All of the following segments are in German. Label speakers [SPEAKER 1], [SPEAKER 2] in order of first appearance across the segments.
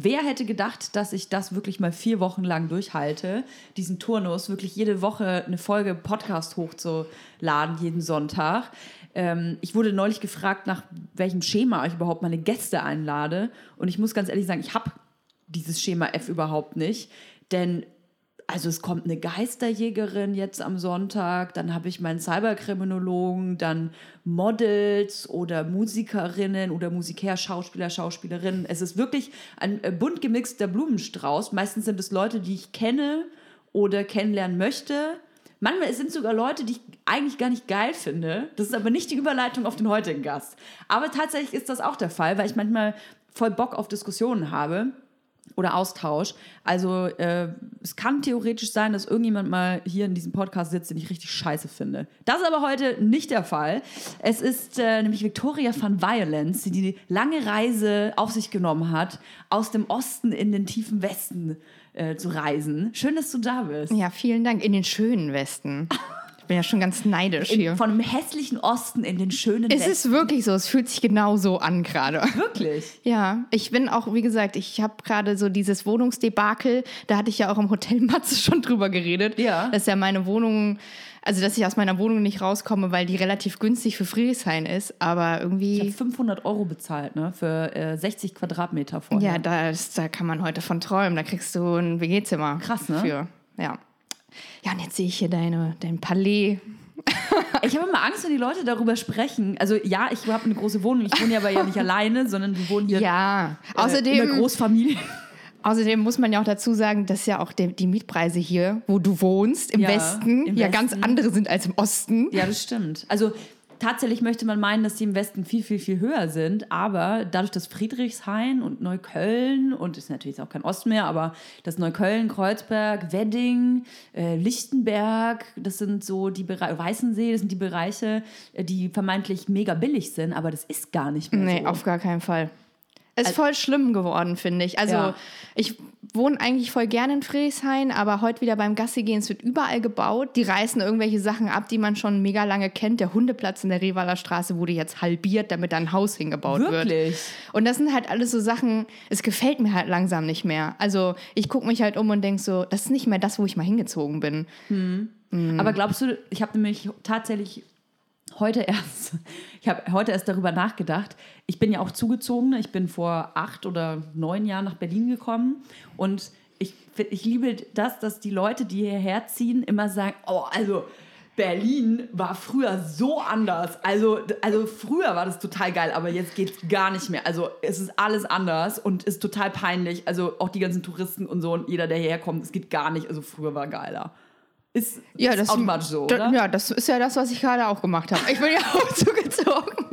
[SPEAKER 1] wer hätte gedacht, dass ich das wirklich mal vier Wochen lang durchhalte, diesen Turnus, wirklich jede Woche eine Folge Podcast hochzuladen, jeden Sonntag. Ähm, ich wurde neulich gefragt, nach welchem Schema ich überhaupt meine Gäste einlade. Und ich muss ganz ehrlich sagen, ich habe dieses Schema F überhaupt nicht. Denn also es kommt eine Geisterjägerin jetzt am Sonntag, dann habe ich meinen Cyberkriminologen, dann Models oder Musikerinnen oder Musiker, Schauspieler, Schauspielerinnen. Es ist wirklich ein äh, bunt gemixter Blumenstrauß. Meistens sind es Leute, die ich kenne oder kennenlernen möchte. Manchmal sind es sogar Leute, die ich eigentlich gar nicht geil finde. Das ist aber nicht die Überleitung auf den heutigen Gast. Aber tatsächlich ist das auch der Fall, weil ich manchmal voll Bock auf Diskussionen habe oder Austausch. Also äh, es kann theoretisch sein, dass irgendjemand mal hier in diesem Podcast sitzt, den ich richtig scheiße finde. Das ist aber heute nicht der Fall. Es ist äh, nämlich Victoria van Violence, die die lange Reise auf sich genommen hat, aus dem Osten in den tiefen Westen äh, zu reisen. Schön, dass du da bist.
[SPEAKER 2] Ja, vielen Dank. In den schönen Westen. Bin ja schon ganz neidisch
[SPEAKER 1] in,
[SPEAKER 2] hier.
[SPEAKER 1] Von einem hässlichen Osten in den schönen
[SPEAKER 2] Es
[SPEAKER 1] Westen.
[SPEAKER 2] ist wirklich so, es fühlt sich genau so an gerade.
[SPEAKER 1] Wirklich?
[SPEAKER 2] Ja, ich bin auch, wie gesagt, ich habe gerade so dieses Wohnungsdebakel, da hatte ich ja auch im Hotel Matze schon drüber geredet,
[SPEAKER 1] Ja.
[SPEAKER 2] dass ja meine Wohnung, also dass ich aus meiner Wohnung nicht rauskomme, weil die relativ günstig für Friedrichshain ist, aber
[SPEAKER 1] Ich
[SPEAKER 2] irgendwie...
[SPEAKER 1] habe 500 Euro bezahlt, ne? Für äh, 60 Quadratmeter vorher.
[SPEAKER 2] Ja, da, ist, da kann man heute von träumen. Da kriegst du ein WG-Zimmer.
[SPEAKER 1] Krass, ne?
[SPEAKER 2] Für. Ja. Ja, und jetzt sehe ich hier deine, dein Palais.
[SPEAKER 1] Ich habe immer Angst, wenn die Leute darüber sprechen. Also ja, ich habe eine große Wohnung. Ich wohne ja aber ja nicht alleine, sondern wir wohnen hier
[SPEAKER 2] Ja,
[SPEAKER 1] äh, in
[SPEAKER 2] außerdem,
[SPEAKER 1] einer Großfamilie.
[SPEAKER 2] außerdem muss man ja auch dazu sagen, dass ja auch die, die Mietpreise hier, wo du wohnst, im
[SPEAKER 1] Ja,
[SPEAKER 2] Westen,
[SPEAKER 1] im
[SPEAKER 2] ja
[SPEAKER 1] Westen.
[SPEAKER 2] ganz andere sind als im Osten.
[SPEAKER 1] Ja, das stimmt. Also tatsächlich möchte man meinen, dass die im Westen viel, viel, viel höher sind. Aber dadurch, dass Friedrichshain und Neukölln und ist natürlich auch kein Osten mehr, aber das Neukölln, Kreuzberg, Wedding, äh, Lichtenberg, das sind so die Bereiche, Weißensee, das sind die Bereiche, äh, die vermeintlich mega billig sind, aber das ist gar nicht mehr
[SPEAKER 2] Nee,
[SPEAKER 1] so.
[SPEAKER 2] auf gar keinen Fall. Es ist voll schlimm geworden, finde ich. Also
[SPEAKER 1] Ja.
[SPEAKER 2] ich wohne eigentlich voll gerne in Friedrichshain, aber heute wieder beim Gassi gehen, es wird überall gebaut. Die reißen irgendwelche Sachen ab, die man schon mega lange kennt. Der Hundeplatz in der Revaler Straße wurde jetzt halbiert, damit da ein Haus hingebaut wird.
[SPEAKER 1] Wirklich?
[SPEAKER 2] Und das sind halt alles so Sachen, es gefällt mir halt langsam nicht mehr. Also ich gucke mich halt um und denke so, das ist nicht mehr das, wo ich mal hingezogen bin.
[SPEAKER 1] Aber glaubst du, ich habe nämlich tatsächlich heute erst, ich habe heute erst darüber nachgedacht. Ich bin ja auch zugezogen. Ich bin vor acht oder neun Jahren nach Berlin gekommen und ich, ich liebe das, dass die Leute, die hierher ziehen, immer sagen, oh, also Berlin war früher so anders. Also, also früher war das total geil, aber jetzt geht's gar nicht mehr. Also es ist alles anders und ist total peinlich. Also auch die ganzen Touristen und so und jeder, der hierher kommt, es geht gar nicht. Also früher war geiler. Ist, ist automatisch so, oder?
[SPEAKER 2] Ja, das ist ja das, was ich gerade auch gemacht habe. Ich bin ja auch zugezogen.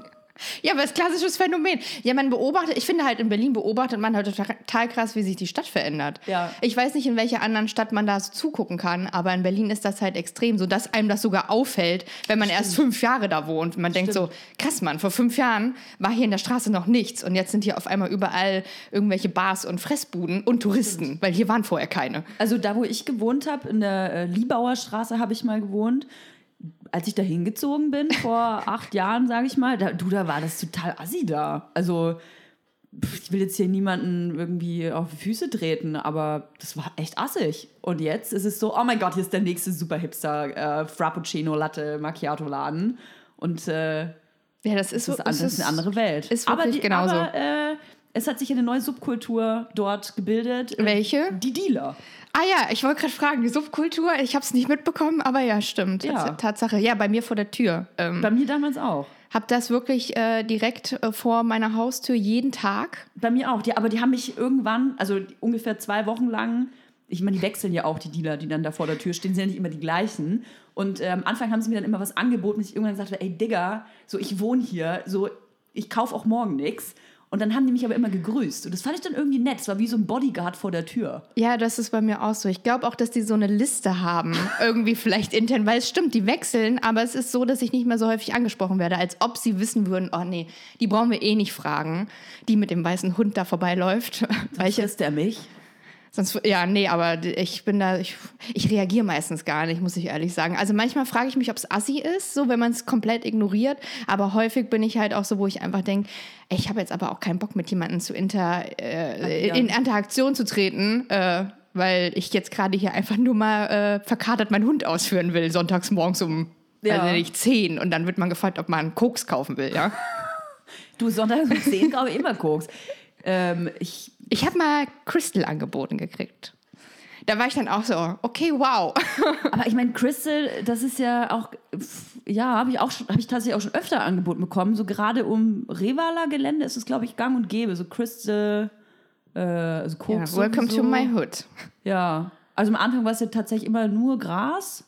[SPEAKER 2] Ja, aber das ist klassisches Phänomen. Ja, man beobachtet, ich finde halt in Berlin beobachtet man halt total, krass, wie sich die Stadt verändert.
[SPEAKER 1] Ja.
[SPEAKER 2] Ich weiß nicht, in welcher anderen Stadt man da so zugucken kann, aber in Berlin ist das halt extrem, so dass einem das sogar auffällt, wenn man erst fünf Jahre da wohnt. Man denkt so, krass, Mann, vor fünf Jahren war hier in der Straße noch nichts und jetzt sind hier auf einmal überall irgendwelche Bars und Fressbuden und Touristen, weil hier waren vorher keine.
[SPEAKER 1] Also da, wo ich gewohnt habe, in der äh, Liebauer Straße habe ich mal gewohnt. Als ich da hingezogen bin, vor acht Jahren, sage ich mal, da, du, da war das total assi da. Also ich will jetzt hier niemanden irgendwie auf die Füße treten, aber das war echt assig. Und jetzt ist es so, oh mein Gott, hier ist der nächste super hipster äh, Frappuccino Latte Macchiato Laden. Und äh,
[SPEAKER 2] Ja, das ist,
[SPEAKER 1] das, ist, das ist eine andere Welt.
[SPEAKER 2] ist
[SPEAKER 1] aber die,
[SPEAKER 2] genauso.
[SPEAKER 1] Aber, äh, es hat sich eine neue Subkultur dort gebildet.
[SPEAKER 2] Welche?
[SPEAKER 1] Die Dealer.
[SPEAKER 2] Ah ja, ich wollte gerade fragen, die Subkultur, ich habe es nicht mitbekommen, aber ja, stimmt.
[SPEAKER 1] Ja.
[SPEAKER 2] Tats- Tatsache. Ja, bei mir vor der Tür. Ähm,
[SPEAKER 1] Bei mir damals auch.
[SPEAKER 2] hab das wirklich äh, direkt äh, vor meiner Haustür jeden Tag.
[SPEAKER 1] Bei mir auch. Die, aber die haben mich irgendwann, also ungefähr zwei Wochen lang, ich meine, die wechseln ja auch, die Dealer, die dann da vor der Tür stehen, sind ja nicht immer die gleichen. Und äh, am Anfang haben sie mir dann immer was angeboten, bis ich irgendwann gesagt habe, ey Digga, so ich wohne hier, so ich kaufe auch morgen nichts. Und dann haben die mich aber immer gegrüßt. Und das fand ich dann irgendwie nett. Es war wie so ein Bodyguard vor der Tür.
[SPEAKER 2] Ja, das ist bei mir auch so. Ich glaube auch, dass die so eine Liste haben, irgendwie vielleicht intern, weil es stimmt, die wechseln, aber es ist so, dass ich nicht mehr so häufig angesprochen werde, als ob sie wissen würden, oh nee, die brauchen wir eh nicht fragen, die mit dem weißen Hund da vorbeiläuft. Weil ich
[SPEAKER 1] Frisst der mich?
[SPEAKER 2] Sonst, ja, nee, aber ich bin da, ich, ich reagiere meistens gar nicht, muss ich ehrlich sagen. Also manchmal frage ich mich, ob es assi ist, so wenn man es komplett ignoriert. Aber häufig bin ich halt auch so, wo ich einfach denke, ich habe jetzt aber auch keinen Bock mit jemandem zu inter, äh, in Interaktion zu treten. Äh, weil ich jetzt gerade hier einfach nur mal äh, verkatert meinen Hund ausführen will, sonntags morgens um ja. also nicht zehn. Und dann wird man gefragt, ob man Koks kaufen will, ja.
[SPEAKER 1] du, sonntags um zehn kaufe ich immer Koks. Ähm, ich
[SPEAKER 2] ich habe mal Crystal angeboten gekriegt. Da war ich dann auch so, okay, wow.
[SPEAKER 1] Aber ich meine, Crystal, das ist ja auch, ja, habe ich auch habe ich tatsächlich auch schon öfter angeboten bekommen. So gerade um Revala-Gelände ist es, glaube ich, gang und gäbe. So Crystal, äh, also Koks.
[SPEAKER 2] Ja, welcome so. to my hood.
[SPEAKER 1] Ja, also am Anfang war es ja tatsächlich immer nur Gras.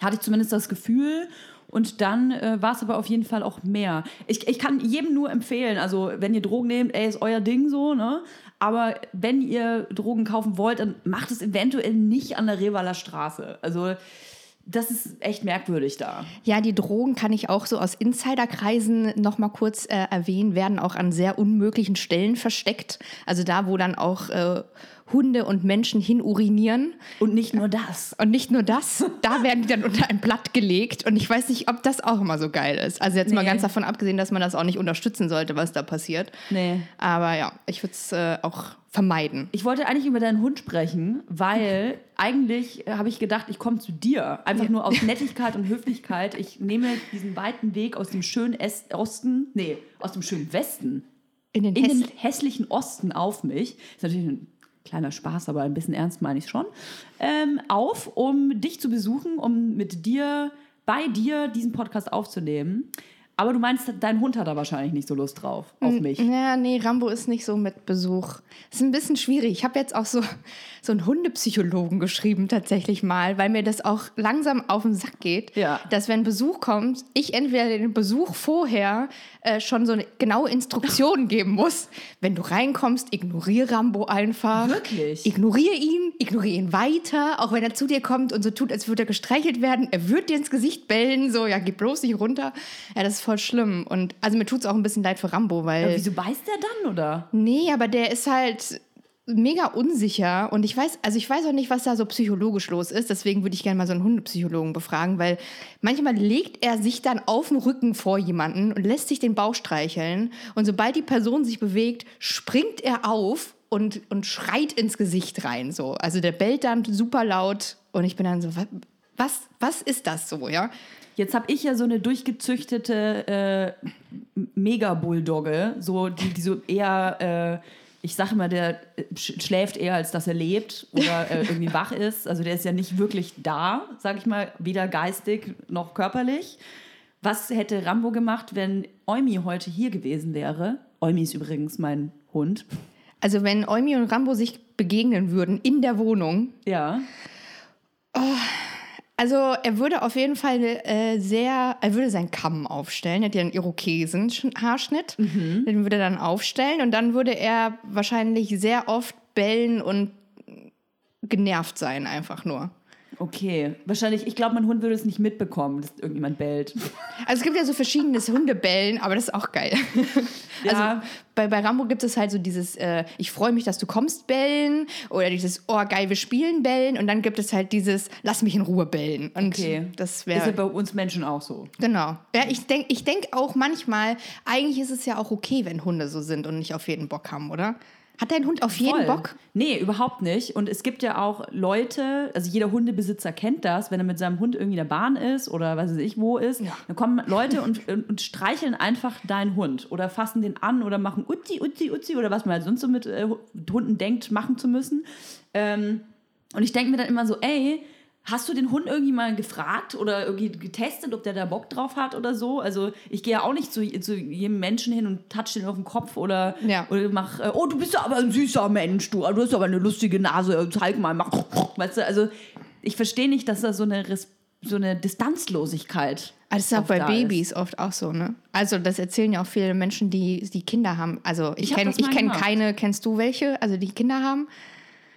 [SPEAKER 1] Hatte ich zumindest das Gefühl. Und dann äh, war es aber auf jeden Fall auch mehr. Ich, ich kann jedem nur empfehlen, also wenn ihr Drogen nehmt, ey, ist euer Ding so, ne? Aber wenn ihr Drogen kaufen wollt, dann macht es eventuell nicht an der Revaler Straße. Also das ist echt merkwürdig da.
[SPEAKER 2] Ja, die Drogen kann ich auch so aus Insiderkreisen noch mal kurz äh, erwähnen, werden auch an sehr unmöglichen Stellen versteckt. Also da, wo dann auch äh, Hunde und Menschen hin urinieren.
[SPEAKER 1] Und nicht nur das.
[SPEAKER 2] Und nicht nur das. Da werden die dann unter ein Blatt gelegt. Und ich weiß nicht, ob das auch immer so geil ist. Also jetzt nee. mal ganz davon abgesehen, dass man das auch nicht unterstützen sollte, was da passiert.
[SPEAKER 1] Nee.
[SPEAKER 2] Aber ja, ich würde es äh, auch vermeiden.
[SPEAKER 1] Ich wollte eigentlich über deinen Hund sprechen, weil eigentlich habe ich gedacht, ich komme zu dir. Einfach ja. nur aus Nettigkeit und Höflichkeit. Ich nehme diesen weiten Weg aus dem schönen Est Osten, nee, aus dem schönen Westen
[SPEAKER 2] in den,
[SPEAKER 1] in den hässlichen Osten auf mich. Ist natürlich ein kleiner Spaß, aber ein bisschen ernst meine ich schon, ähm, auf, um dich zu besuchen, um mit dir, bei dir diesen Podcast aufzunehmen. Aber du meinst, dein Hund hat da wahrscheinlich nicht so Lust drauf, auf mich.
[SPEAKER 2] Ja, nee, Rambo ist nicht so mit Besuch. Ist ein bisschen schwierig. Ich habe jetzt auch so, so einen Hundepsychologen geschrieben, tatsächlich mal, weil mir das auch langsam auf den Sack geht,
[SPEAKER 1] ja.
[SPEAKER 2] dass wenn Besuch kommt, ich entweder den Besuch vorher äh, schon so eine genaue Instruktion geben muss. Wenn du reinkommst, ignoriere Rambo einfach.
[SPEAKER 1] Wirklich?
[SPEAKER 2] Ignoriere ihn, ignoriere ihn weiter, auch wenn er zu dir kommt und so tut, als würde er gestreichelt werden. Er wird dir ins Gesicht bellen, so, ja, geh bloß nicht runter. Ja, das voll schlimm. Und also mir tut es auch ein bisschen leid für Rambo, weil.
[SPEAKER 1] Ja, wieso beißt der dann, oder?
[SPEAKER 2] Nee, aber der ist halt mega unsicher und ich weiß, also ich weiß auch nicht, was da so psychologisch los ist. Deswegen würde ich gerne mal so einen Hundepsychologen befragen, weil manchmal legt er sich dann auf den Rücken vor jemanden und lässt sich den Bauch streicheln. Und sobald die Person sich bewegt, springt er auf und, und schreit ins Gesicht rein. So. Also der bellt dann super laut und ich bin dann so, was, was ist das so, ja?
[SPEAKER 1] Jetzt habe ich ja so eine durchgezüchtete äh, Mega-Bulldogge, so, die, die so eher. Äh, ich sage immer, der schläft eher, als dass er lebt oder äh, irgendwie wach ist. Also der ist ja nicht wirklich da, sage ich mal, weder geistig noch körperlich. Was hätte Rambo gemacht, wenn Eumi heute hier gewesen wäre? Eumi ist übrigens mein Hund.
[SPEAKER 2] Also wenn Eumi und Rambo sich begegnen würden in der Wohnung.
[SPEAKER 1] Ja.
[SPEAKER 2] Oh, also er würde auf jeden Fall äh, sehr, er würde seinen Kamm aufstellen, er hat ja einen Irokesen-Haarschnitt, mhm. den würde er dann aufstellen und dann würde er wahrscheinlich sehr oft bellen und genervt sein einfach nur.
[SPEAKER 1] Okay, wahrscheinlich, ich glaube, mein Hund würde es nicht mitbekommen, dass irgendjemand bellt.
[SPEAKER 2] Also es gibt ja so verschiedenes Hundebellen, aber das ist auch geil. Ja. Also bei, bei Rambo gibt es halt so dieses, äh, ich freue mich, dass du kommst, bellen oder dieses, oh geil, wir spielen, bellen und dann gibt es halt dieses, lass mich in Ruhe bellen. Und
[SPEAKER 1] okay, das wäre... Ist ja bei uns Menschen auch so.
[SPEAKER 2] Genau. Ja, ich denke ich denk auch manchmal, eigentlich ist es ja auch okay, wenn Hunde so sind und nicht auf jeden Bock haben, oder? Hat dein Hund auf jeden Voll. Bock?
[SPEAKER 1] Nee, überhaupt nicht. Und es gibt ja auch Leute, also jeder Hundebesitzer kennt das, wenn er mit seinem Hund irgendwie in der Bahn ist oder weiß ich wo ist, ja. dann kommen Leute und, und, und, streicheln einfach deinen Hund oder fassen den an oder machen Uzi, Uzi, Uzi oder was man halt sonst so mit äh, Hunden denkt, machen zu müssen. Ähm, und ich denke mir dann immer so, ey, Hast du den Hund irgendwie mal gefragt oder irgendwie getestet, ob der da Bock drauf hat oder so? Also ich gehe ja auch nicht zu, zu jedem Menschen hin und touch den auf den Kopf oder,
[SPEAKER 2] ja.
[SPEAKER 1] oder mach, äh, oh, du bist ja aber ein süßer Mensch, du, du hast aber eine lustige Nase, zeig mal, mach, weißt du, also ich verstehe nicht, dass da so eine, so eine Distanzlosigkeit
[SPEAKER 2] also das ist auch bei Babys ist. oft auch so, ne? Also das erzählen ja auch viele Menschen, die, die Kinder haben. Also ich, ich kenne kenn keine, kennst du welche, also die Kinder haben?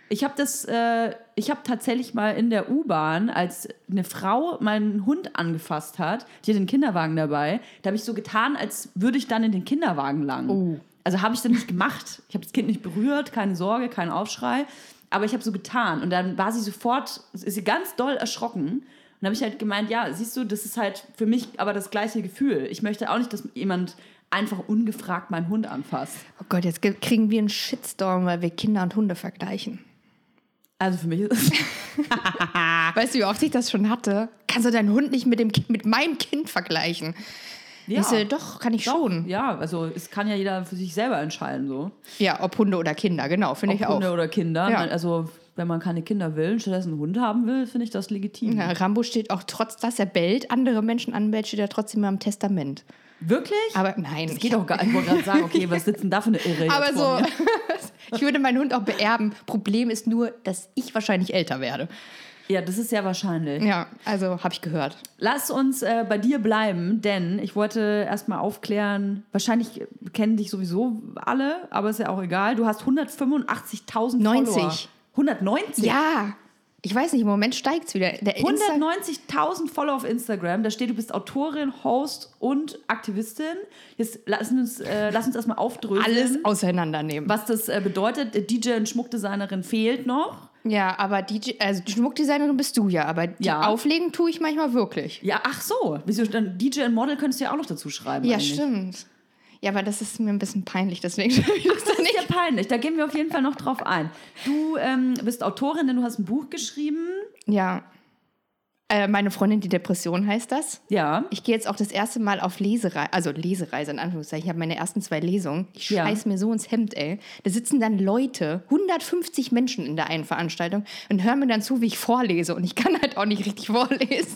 [SPEAKER 1] Ich habe das, äh, ich habe tatsächlich mal in der U-Bahn, als eine Frau meinen Hund angefasst hat, die hat den Kinderwagen dabei, da habe ich so getan, als würde ich dann in den Kinderwagen lang.
[SPEAKER 2] Oh.
[SPEAKER 1] Also habe ich das nicht gemacht. Ich habe das Kind nicht berührt, keine Sorge, kein Aufschrei. aber ich habe so getan. Und dann war sie sofort, ist sie ganz doll erschrocken. Und habe ich halt gemeint, ja, siehst du, das ist halt für mich aber das gleiche Gefühl. Ich möchte auch nicht, dass jemand einfach ungefragt meinen Hund anfasst.
[SPEAKER 2] Oh Gott, jetzt ge- kriegen wir einen Shitstorm, weil wir Kinder und Hunde vergleichen.
[SPEAKER 1] Also für mich ist es.
[SPEAKER 2] Weißt du, wie oft ich das schon hatte? Kannst du deinen Hund nicht mit, dem, mit meinem Kind vergleichen?
[SPEAKER 1] Ja.
[SPEAKER 2] Ich so, doch, kann ich schon.
[SPEAKER 1] Ja, also es kann ja jeder für sich selber entscheiden, so.
[SPEAKER 2] Ja, ob Hunde oder Kinder, genau, finde ich auch.
[SPEAKER 1] Hunde oder Kinder.
[SPEAKER 2] Ja.
[SPEAKER 1] Also wenn man keine Kinder will und stattdessen einen Hund haben will, finde ich das legitim.
[SPEAKER 2] Ja, Rambo steht auch trotz, dass er bellt, andere Menschen anbellt, steht er trotzdem mal im Testament.
[SPEAKER 1] Wirklich?
[SPEAKER 2] Aber nein,
[SPEAKER 1] das geht doch gar nicht. Ich wollte gerade sagen, okay, was sitzt denn da für eine Irre?
[SPEAKER 2] Aber so, ich würde meinen Hund auch beerben. Problem ist nur, dass ich wahrscheinlich älter werde.
[SPEAKER 1] Ja, das ist sehr wahrscheinlich.
[SPEAKER 2] Ja, also habe ich gehört.
[SPEAKER 1] Lass uns äh, bei dir bleiben, denn ich wollte erstmal aufklären, wahrscheinlich kennen dich sowieso alle, aber ist ja auch egal. Du hast 185.000
[SPEAKER 2] 90.
[SPEAKER 1] Follower. 190?
[SPEAKER 2] Ja, ich weiß nicht, im Moment steigt es wieder. Der Insta
[SPEAKER 1] 190.000 Follower auf Instagram. Da steht, du bist Autorin, Host und Aktivistin. Jetzt lass uns, äh, lass uns erstmal aufdröseln,
[SPEAKER 2] alles auseinandernehmen.
[SPEAKER 1] was das äh, bedeutet. DJ und Schmuckdesignerin fehlt noch.
[SPEAKER 2] Ja, aber DJ, also die Schmuckdesignerin bist du ja, aber die
[SPEAKER 1] Ja.
[SPEAKER 2] auflegen tue ich manchmal wirklich.
[SPEAKER 1] Ja, ach so. Wieso dann DJ und Model könntest du ja auch noch dazu schreiben.
[SPEAKER 2] Ja,
[SPEAKER 1] eigentlich.
[SPEAKER 2] stimmt. Ja, aber das ist mir ein bisschen peinlich, deswegen schreibe ich das dann
[SPEAKER 1] Das ist
[SPEAKER 2] nicht.
[SPEAKER 1] ja peinlich. Da gehen wir auf jeden Fall noch drauf ein. Du ähm, bist Autorin, denn du hast ein Buch geschrieben.
[SPEAKER 2] Ja. Äh, meine Freundin, die Depression heißt das.
[SPEAKER 1] Ja.
[SPEAKER 2] Ich gehe jetzt auch das erste Mal auf Lesereise, also Lesereise in Anführungszeichen. Ich habe meine ersten zwei Lesungen. Ich
[SPEAKER 1] Ja.
[SPEAKER 2] scheiß mir so ins Hemd, ey. Da sitzen dann Leute, 150 Menschen in der einen Veranstaltung und hören mir dann zu, wie ich vorlese. Und ich kann halt auch nicht richtig vorlesen.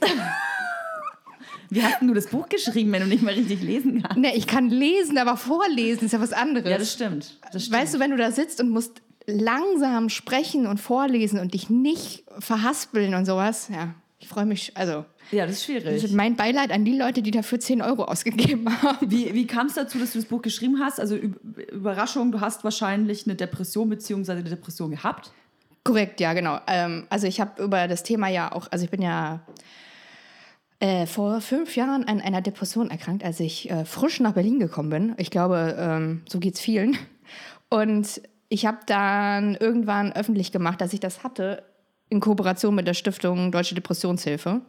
[SPEAKER 1] Wie hast du das Buch geschrieben, wenn du nicht mal richtig lesen kannst?
[SPEAKER 2] ne, ich kann lesen, aber vorlesen ist ja was anderes.
[SPEAKER 1] Ja, das stimmt. Das stimmt.
[SPEAKER 2] Weißt du, wenn du da sitzt und musst langsam sprechen und vorlesen und dich nicht verhaspeln und sowas, ja, ich freue mich, also
[SPEAKER 1] ja, das ist schwierig.
[SPEAKER 2] das ist mein Beileid an die Leute, die dafür 10 Euro ausgegeben haben.
[SPEAKER 1] Wie, wie kam es dazu, dass du das Buch geschrieben hast? Also Üb- Überraschung, du hast wahrscheinlich eine Depression bzw. eine Depression gehabt.
[SPEAKER 2] Korrekt, ja, genau. Ähm, also ich habe über das Thema ja auch, also ich bin ja äh, vor fünf Jahren an einer Depression erkrankt, als ich äh, frisch nach Berlin gekommen bin. Ich glaube, ähm, so geht's vielen. Und ich habe dann irgendwann öffentlich gemacht, dass ich das hatte, in Kooperation mit der Stiftung Deutsche Depressionshilfe.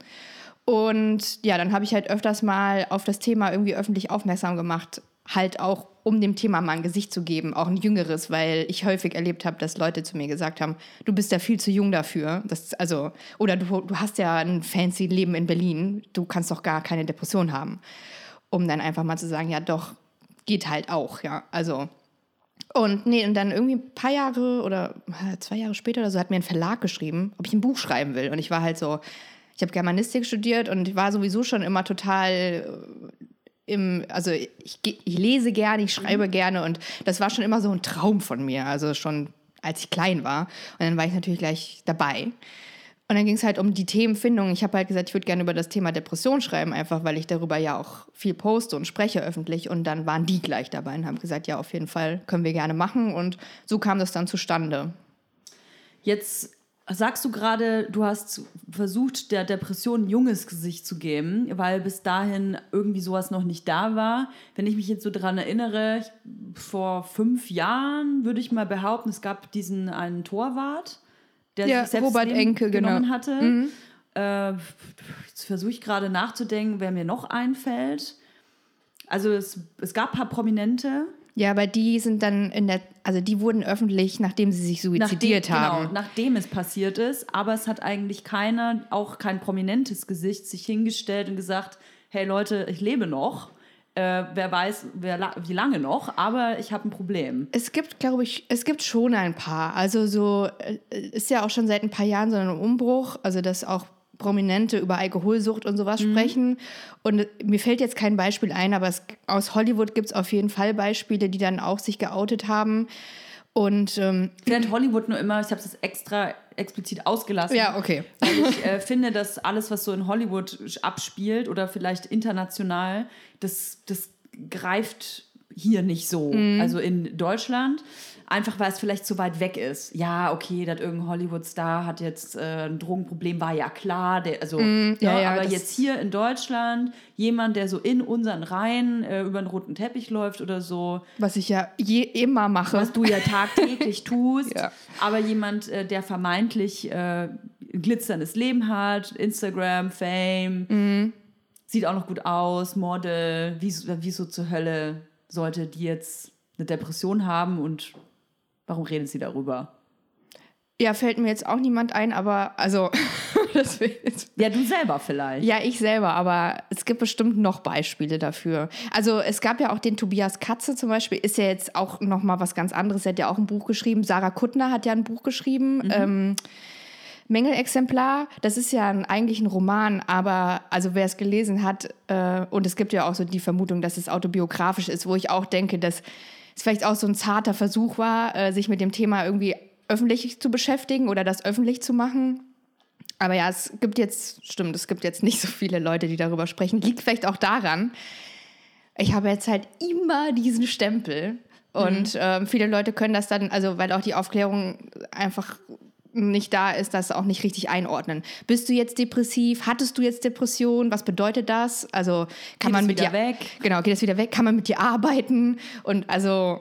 [SPEAKER 2] Und ja, dann habe ich halt öfters mal auf das Thema irgendwie öffentlich aufmerksam gemacht, halt auch um dem Thema mal ein Gesicht zu geben, auch ein jüngeres, weil ich häufig erlebt habe, dass Leute zu mir gesagt haben, du bist ja viel zu jung dafür. Das, also, oder du, du hast ja ein fancy Leben in Berlin, du kannst doch gar keine Depression haben. Um dann einfach mal zu sagen, ja doch, geht halt auch, ja. Also, und nee, und dann irgendwie ein paar Jahre oder äh, zwei Jahre später oder so hat mir ein Verlag geschrieben, ob ich ein Buch schreiben will. Und ich war halt so, ich habe Germanistik studiert und war sowieso schon immer total äh, im, also ich, ich lese gerne, ich schreibe gerne und das war schon immer so ein Traum von mir, also schon als ich klein war. Und dann war ich natürlich gleich dabei. Und dann ging es halt um die Themenfindung. Ich habe halt gesagt, ich würde gerne über das Thema Depression schreiben, einfach weil ich darüber ja auch viel poste und spreche öffentlich. Und dann waren die gleich dabei und haben gesagt, ja, auf jeden Fall können wir gerne machen. Und so kam das dann zustande.
[SPEAKER 1] Jetzt sagst du gerade, du hast versucht, der Depression ein junges Gesicht zu geben, weil bis dahin irgendwie sowas noch nicht da war. Wenn ich mich jetzt so dran erinnere, vor fünf Jahren würde ich mal behaupten, es gab diesen einen Torwart, der
[SPEAKER 2] Ja,
[SPEAKER 1] sich selbst
[SPEAKER 2] Robert Enke, genau.
[SPEAKER 1] genommen hatte. Äh, jetzt versuche ich gerade nachzudenken, wer mir noch einfällt. Also es, es gab ein paar Prominente,
[SPEAKER 2] Ja, aber die sind dann in der, also die wurden öffentlich, nachdem sie sich suizidiert
[SPEAKER 1] nachdem,
[SPEAKER 2] haben.
[SPEAKER 1] Genau, nachdem es passiert ist. Aber es hat eigentlich keiner, auch kein prominentes Gesicht, sich hingestellt und gesagt, hey Leute, ich lebe noch. Äh, wer weiß, wer, la- wie lange noch, aber ich habe ein Problem.
[SPEAKER 2] Es gibt, glaube ich, es gibt schon ein paar. Also so äh, ist ja auch schon seit ein paar Jahren so ein Umbruch, also dass auch Prominente über Alkoholsucht und sowas sprechen. Und mir fällt jetzt kein Beispiel ein, aber es, aus Hollywood gibt es auf jeden Fall Beispiele, die dann auch sich geoutet haben. Und ähm,
[SPEAKER 1] Ich finde Hollywood nur immer, ich habe es extra explizit ausgelassen.
[SPEAKER 2] ja, okay.
[SPEAKER 1] Weil ich äh, finde, dass alles, was so in Hollywood abspielt oder vielleicht international, das, das greift hier nicht so. Also in Deutschland. Einfach weil es vielleicht zu weit weg ist. Ja, okay, dass irgendein Hollywood-Star hat jetzt äh, ein Drogenproblem, war ja klar. Der, also,
[SPEAKER 2] Mm, ja,
[SPEAKER 1] ne,
[SPEAKER 2] ja,
[SPEAKER 1] aber jetzt hier in Deutschland, jemand, der so in unseren Reihen äh, über einen roten Teppich läuft oder so,
[SPEAKER 2] Was ich ja je, immer mache.
[SPEAKER 1] was du ja tagtäglich tust, aber jemand, äh, der vermeintlich äh, ein glitzerndes Leben hat, Instagram, Fame,
[SPEAKER 2] Mhm.
[SPEAKER 1] sieht auch noch gut aus, Model, wieso, wieso zur Hölle sollte die jetzt eine Depression haben und warum redet sie darüber?
[SPEAKER 2] Ja, fällt mir jetzt auch niemand ein, aber also
[SPEAKER 1] Ja, du selber vielleicht.
[SPEAKER 2] Ja, ich selber, aber es gibt bestimmt noch Beispiele dafür. Also es gab ja auch den Tobias Katze zum Beispiel, ist ja jetzt auch noch mal was ganz anderes. Er hat ja auch ein Buch geschrieben. Sarah Kuttner hat ja ein Buch geschrieben. Ähm, Mängelexemplar, das ist ja ein, eigentlich ein Roman, aber also wer es gelesen hat, äh, und es gibt ja auch so die Vermutung, dass es autobiografisch ist, wo ich auch denke, dass es vielleicht auch so ein zarter Versuch war, äh, sich mit dem Thema irgendwie öffentlich zu beschäftigen oder das öffentlich zu machen. Aber ja, es gibt jetzt, stimmt, es gibt jetzt nicht so viele Leute, die darüber sprechen. Liegt vielleicht auch daran, ich habe jetzt halt immer diesen Stempel. Und ähm, viele Leute können das dann, also weil auch die Aufklärung einfach nicht da ist, das auch nicht richtig einordnen. Bist du jetzt depressiv? Hattest du jetzt Depression? Was bedeutet das? Also kann
[SPEAKER 1] Geht
[SPEAKER 2] man mit
[SPEAKER 1] wieder
[SPEAKER 2] dir
[SPEAKER 1] weg?
[SPEAKER 2] Genau, geht es wieder weg? Kann man mit dir arbeiten? Und also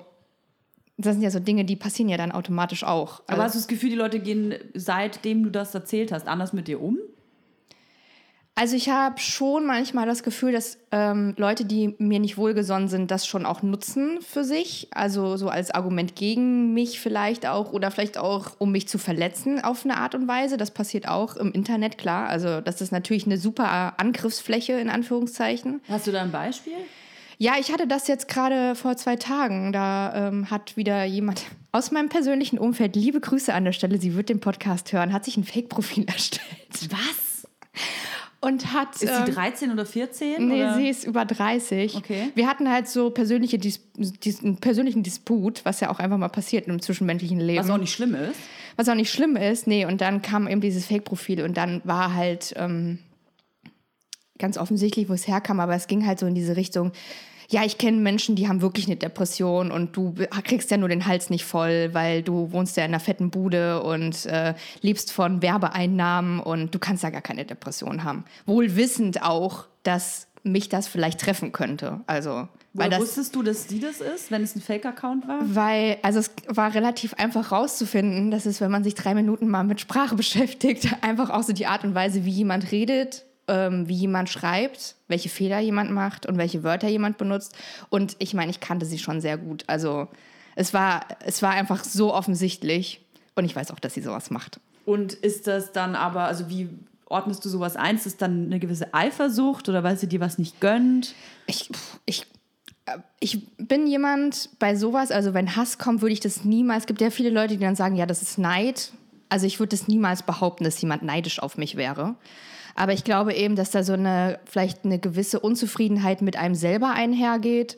[SPEAKER 2] das sind ja so Dinge, die passieren ja dann automatisch auch.
[SPEAKER 1] Aber
[SPEAKER 2] Also,
[SPEAKER 1] hast du das Gefühl, die Leute gehen, seitdem du das erzählt hast, anders mit dir um?
[SPEAKER 2] Also ich habe schon manchmal das Gefühl, dass ähm, Leute, die mir nicht wohlgesonnen sind, das schon auch nutzen für sich. Also so als Argument gegen mich vielleicht auch oder vielleicht auch, um mich zu verletzen auf eine Art und Weise. Das passiert auch im Internet, klar. Also das ist natürlich eine super Angriffsfläche in Anführungszeichen.
[SPEAKER 1] Hast du da ein Beispiel?
[SPEAKER 2] Ja, ich hatte das jetzt gerade vor zwei Tagen. Da ähm, hat wieder jemand aus meinem persönlichen Umfeld, liebe Grüße an der Stelle, sie wird den Podcast hören, hat sich ein Fake-Profil erstellt
[SPEAKER 1] Was?
[SPEAKER 2] Und hat...
[SPEAKER 1] Ist
[SPEAKER 2] ähm,
[SPEAKER 1] sie 13 oder 14?
[SPEAKER 2] Nee,
[SPEAKER 1] oder?
[SPEAKER 2] sie ist über 30.
[SPEAKER 1] Okay.
[SPEAKER 2] Wir hatten halt so persönliche Dis Dis einen persönlichen Disput, was ja auch einfach mal passiert im zwischenmenschlichen Leben.
[SPEAKER 1] Was auch nicht schlimm ist.
[SPEAKER 2] Was auch nicht schlimm ist. Nee, und dann kam eben dieses Fake-Profil und dann war halt ähm, ganz offensichtlich, wo es herkam, aber es ging halt so in diese Richtung. Ja, ich kenne Menschen, die haben wirklich eine Depression und du kriegst ja nur den Hals nicht voll, weil du wohnst ja in einer fetten Bude und äh, lebst von Werbeeinnahmen und du kannst ja gar keine Depression haben. Wohl wissend auch, dass mich das vielleicht treffen könnte. Also, weil das,
[SPEAKER 1] wusstest du, dass sie das ist, wenn es ein Fake-Account war?
[SPEAKER 2] weil, also es war relativ einfach rauszufinden, dass es, wenn man sich drei Minuten mal mit Sprache beschäftigt, einfach auch so die Art und Weise, wie jemand redet, wie jemand schreibt, welche Fehler jemand macht und welche Wörter jemand benutzt. Und ich meine, ich kannte sie schon sehr gut. Also es war, es war einfach so offensichtlich. Und ich weiß auch, dass sie sowas macht.
[SPEAKER 1] Und ist das dann aber, also wie ordnest du sowas ein? Ist das dann eine gewisse Eifersucht oder weil sie dir was nicht gönnt?
[SPEAKER 2] Ich, ich, äh, ich bin jemand bei sowas, also wenn Hass kommt, würde ich das niemals. Es gibt ja viele Leute, die dann sagen, ja, das ist Neid. Also ich würde das niemals behaupten, dass jemand neidisch auf mich wäre. Aber ich glaube eben, dass da so eine vielleicht eine gewisse Unzufriedenheit mit einem selber einhergeht.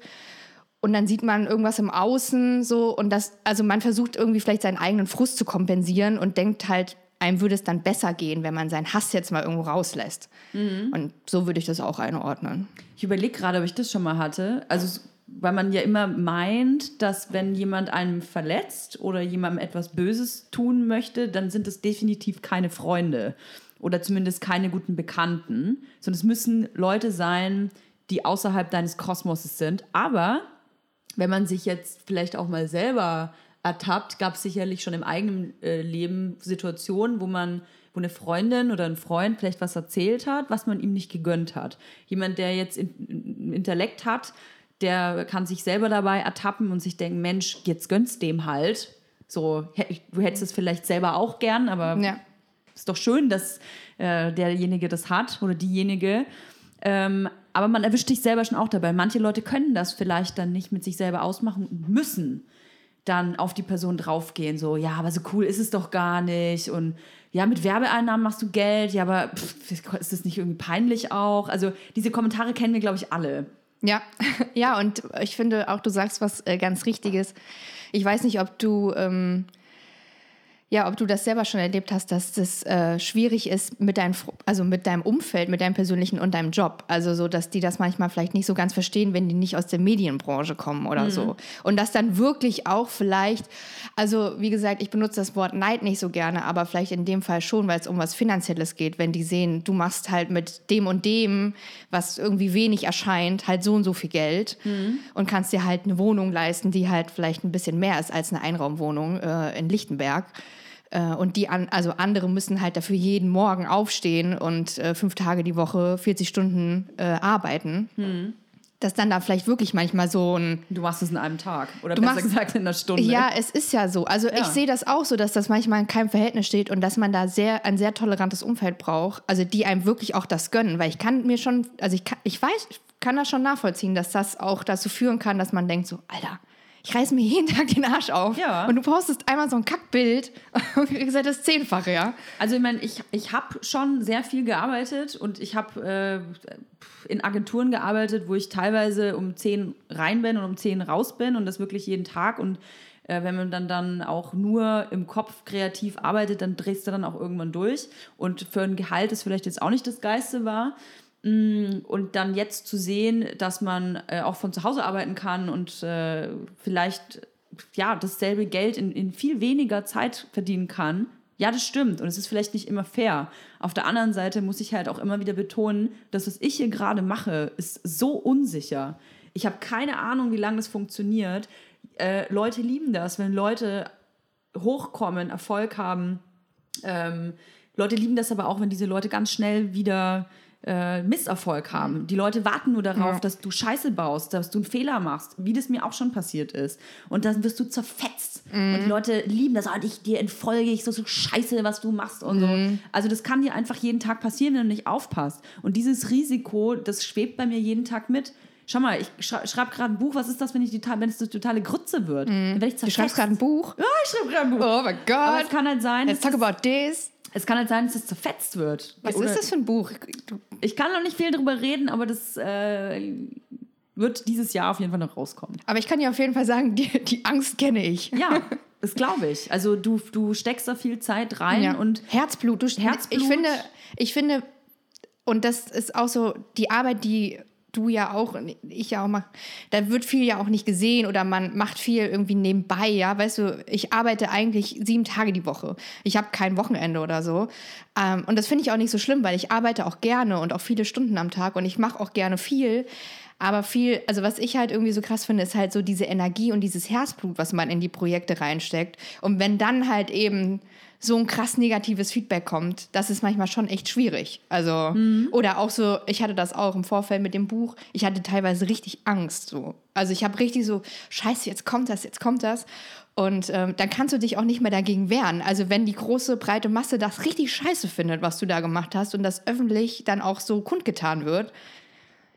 [SPEAKER 2] Und dann sieht man irgendwas im Außen so und das, also man versucht irgendwie vielleicht seinen eigenen Frust zu kompensieren und denkt halt, einem würde es dann besser gehen, wenn man seinen Hass jetzt mal irgendwo rauslässt. Und so würde ich das auch einordnen.
[SPEAKER 1] Ich überlege gerade, ob ich das schon mal hatte. Also, weil man ja immer meint, dass wenn jemand einem verletzt oder jemandem etwas Böses tun möchte, dann sind es definitiv keine Freunde oder zumindest keine guten Bekannten, sondern es müssen Leute sein, die außerhalb deines Kosmoses sind. Aber wenn man sich jetzt vielleicht auch mal selber ertappt, gab es sicherlich schon im eigenen äh, Leben Situationen, wo man, wo eine Freundin oder ein Freund vielleicht was erzählt hat, was man ihm nicht gegönnt hat. Jemand, der jetzt in, in, Intellekt hat, der kann sich selber dabei ertappen und sich denken, Mensch, jetzt gönn's dem halt. So, du hättest es vielleicht selber auch gern, aber
[SPEAKER 2] Ja.
[SPEAKER 1] Ist doch schön, dass äh, derjenige das hat oder diejenige. Ähm, aber man erwischt sich selber schon auch dabei. Manche Leute können das vielleicht dann nicht mit sich selber ausmachen und müssen dann auf die Person draufgehen. So, ja, aber so cool ist es doch gar nicht. Und ja, mit Werbeeinnahmen machst du Geld. Ja, aber pff, ist das nicht irgendwie peinlich auch? Also diese Kommentare kennen wir, glaube ich, alle.
[SPEAKER 2] Ja, ja, und ich finde auch, du sagst was äh, ganz Richtiges. Ich weiß nicht, ob du, ähm, Ja, ob du das selber schon erlebt hast, dass das äh, schwierig ist mit, dein, also mit deinem Umfeld, mit deinem persönlichen und deinem Job. Also so, dass die das manchmal vielleicht nicht so ganz verstehen, wenn die nicht aus der Medienbranche kommen oder mhm. so. Und das dann wirklich auch vielleicht, also wie gesagt, ich benutze das Wort Neid nicht so gerne, aber vielleicht in dem Fall schon, weil es um was Finanzielles geht, wenn die sehen, du machst halt mit dem und dem, was irgendwie wenig erscheint, halt so und so viel Geld mhm. und kannst dir halt eine Wohnung leisten, die halt vielleicht ein bisschen mehr ist als eine Einraumwohnung äh, in Lichtenberg. Äh, und die an, also andere müssen halt dafür jeden Morgen aufstehen und äh, fünf Tage die Woche 40 Stunden äh, arbeiten. Hm. Dass dann da vielleicht wirklich manchmal so ein.
[SPEAKER 1] Du machst es in einem Tag oder besser machst, gesagt in einer Stunde.
[SPEAKER 2] Ja, es ist ja so. Also ja. ich sehe das auch so, dass das manchmal in keinem Verhältnis steht und dass man da sehr ein sehr tolerantes Umfeld braucht. Also die einem wirklich auch das gönnen. Weil ich kann mir schon, also ich kann, ich weiß, kann das schon nachvollziehen, dass das auch dazu führen kann, dass man denkt so, Alter, ich reiße mir jeden Tag den Arsch auf. Ja. Und du postest einmal so ein Kackbild und kriegst halt das Zehnfache, ja.
[SPEAKER 1] Also ich meine, ich, ich habe schon sehr viel gearbeitet und ich habe äh, in Agenturen gearbeitet, wo ich teilweise um zehn rein bin und um zehn raus bin und das wirklich jeden Tag und äh, wenn man dann, dann auch nur im Kopf kreativ arbeitet, dann drehst du dann auch irgendwann durch. Und für ein Gehalt ist vielleicht jetzt auch nicht das Geiste war. Mm, und dann jetzt zu sehen, dass man äh, auch von zu Hause arbeiten kann und äh, vielleicht ja dasselbe Geld in, in viel weniger Zeit verdienen kann. Ja, das stimmt. Und es ist vielleicht nicht immer fair. Auf der anderen Seite muss ich halt auch immer wieder betonen, dass was ich hier gerade mache, ist so unsicher. Ich habe keine Ahnung, wie lange das funktioniert. Äh, Leute lieben das, wenn Leute hochkommen, Erfolg haben. Ähm, Leute lieben das aber auch, wenn diese Leute ganz schnell wieder äh, Misserfolg haben. Die Leute warten nur darauf, ja. dass du Scheiße baust, dass du einen Fehler machst, wie das mir auch schon passiert ist. Und dann wirst du zerfetzt. Mhm. Und die Leute lieben das, und ich, dir entfolge ich so, so Scheiße, was du machst und mhm. so. Also das kann dir einfach jeden Tag passieren, wenn du nicht aufpasst. Und dieses Risiko, das schwebt bei mir jeden Tag mit. Schau mal, ich schreibe gerade ein Buch. Was ist das, wenn, ich die, wenn es eine totale Grütze wird?
[SPEAKER 2] Mhm.
[SPEAKER 1] Dann
[SPEAKER 2] ich du schreibst gerade ein Buch?
[SPEAKER 1] Ja, ich schreibe gerade ein Buch.
[SPEAKER 2] Oh mein Gott. Aber
[SPEAKER 1] es kann halt sein.
[SPEAKER 2] Let's talk about this.
[SPEAKER 1] Es kann halt sein, dass es zerfetzt wird.
[SPEAKER 2] Was Oder ist das für ein Buch?
[SPEAKER 1] Ich kann noch nicht viel darüber reden, aber das äh, wird dieses Jahr auf jeden Fall noch rauskommen.
[SPEAKER 2] Aber ich kann dir auf jeden Fall sagen, die, die Angst kenne ich.
[SPEAKER 1] Ja, das glaube ich. Also du, du steckst da viel Zeit rein ja. und
[SPEAKER 2] Herzblut. Du, Herzblut. Ich finde, ich finde, und das ist auch so die Arbeit, die du ja auch, ich ja auch mache, da wird viel ja auch nicht gesehen oder man macht viel irgendwie nebenbei, ja, weißt du, ich arbeite eigentlich sieben Tage die Woche. Ich habe kein Wochenende oder so. Ähm, und das finde ich auch nicht so schlimm, weil ich arbeite auch gerne und auch viele Stunden am Tag und ich mache auch gerne viel. Aber viel, also was ich halt irgendwie so krass finde, ist halt so diese Energie und dieses Herzblut, was man in die Projekte reinsteckt. Und wenn dann halt eben so ein krass negatives Feedback kommt, das ist manchmal schon echt schwierig. Also, mhm. oder auch so, ich hatte das auch im Vorfeld mit dem Buch, ich hatte teilweise richtig Angst. So. Also ich habe richtig so, scheiße, jetzt kommt das, jetzt kommt das. Und ähm, dann kannst du dich auch nicht mehr dagegen wehren. Also wenn die große, breite Masse das richtig scheiße findet, was du da gemacht hast und das öffentlich dann auch so kundgetan wird,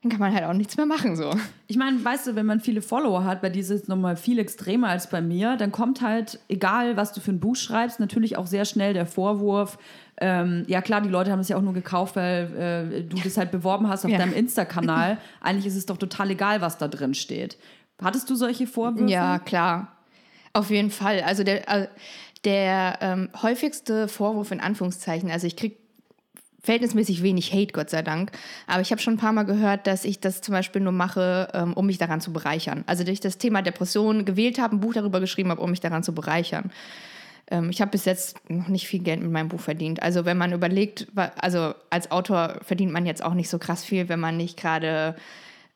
[SPEAKER 2] dann kann man halt auch nichts mehr machen so.
[SPEAKER 1] Ich meine, weißt du, wenn man viele Follower hat, bei dir ist es nochmal viel extremer als bei mir, dann kommt halt, egal was du für ein Buch schreibst, natürlich auch sehr schnell der Vorwurf, ähm, ja klar, die Leute haben es ja auch nur gekauft, weil äh, du das halt beworben hast auf ja. deinem Insta-Kanal. Eigentlich ist es doch total egal, was da drin steht. Hattest du solche Vorwürfe?
[SPEAKER 2] Ja, klar. Auf jeden Fall. Also der, äh, der ähm, häufigste Vorwurf in Anführungszeichen, also ich kriege verhältnismäßig wenig Hate, Gott sei Dank. Aber ich habe schon ein paar Mal gehört, dass ich das zum Beispiel nur mache, ähm, um mich daran zu bereichern. Also, dass ich das Thema Depression gewählt habe, ein Buch darüber geschrieben habe, um mich daran zu bereichern. Ähm, ich habe bis jetzt noch nicht viel Geld mit meinem Buch verdient. Also, wenn man überlegt, also als Autor verdient man jetzt auch nicht so krass viel, wenn man nicht gerade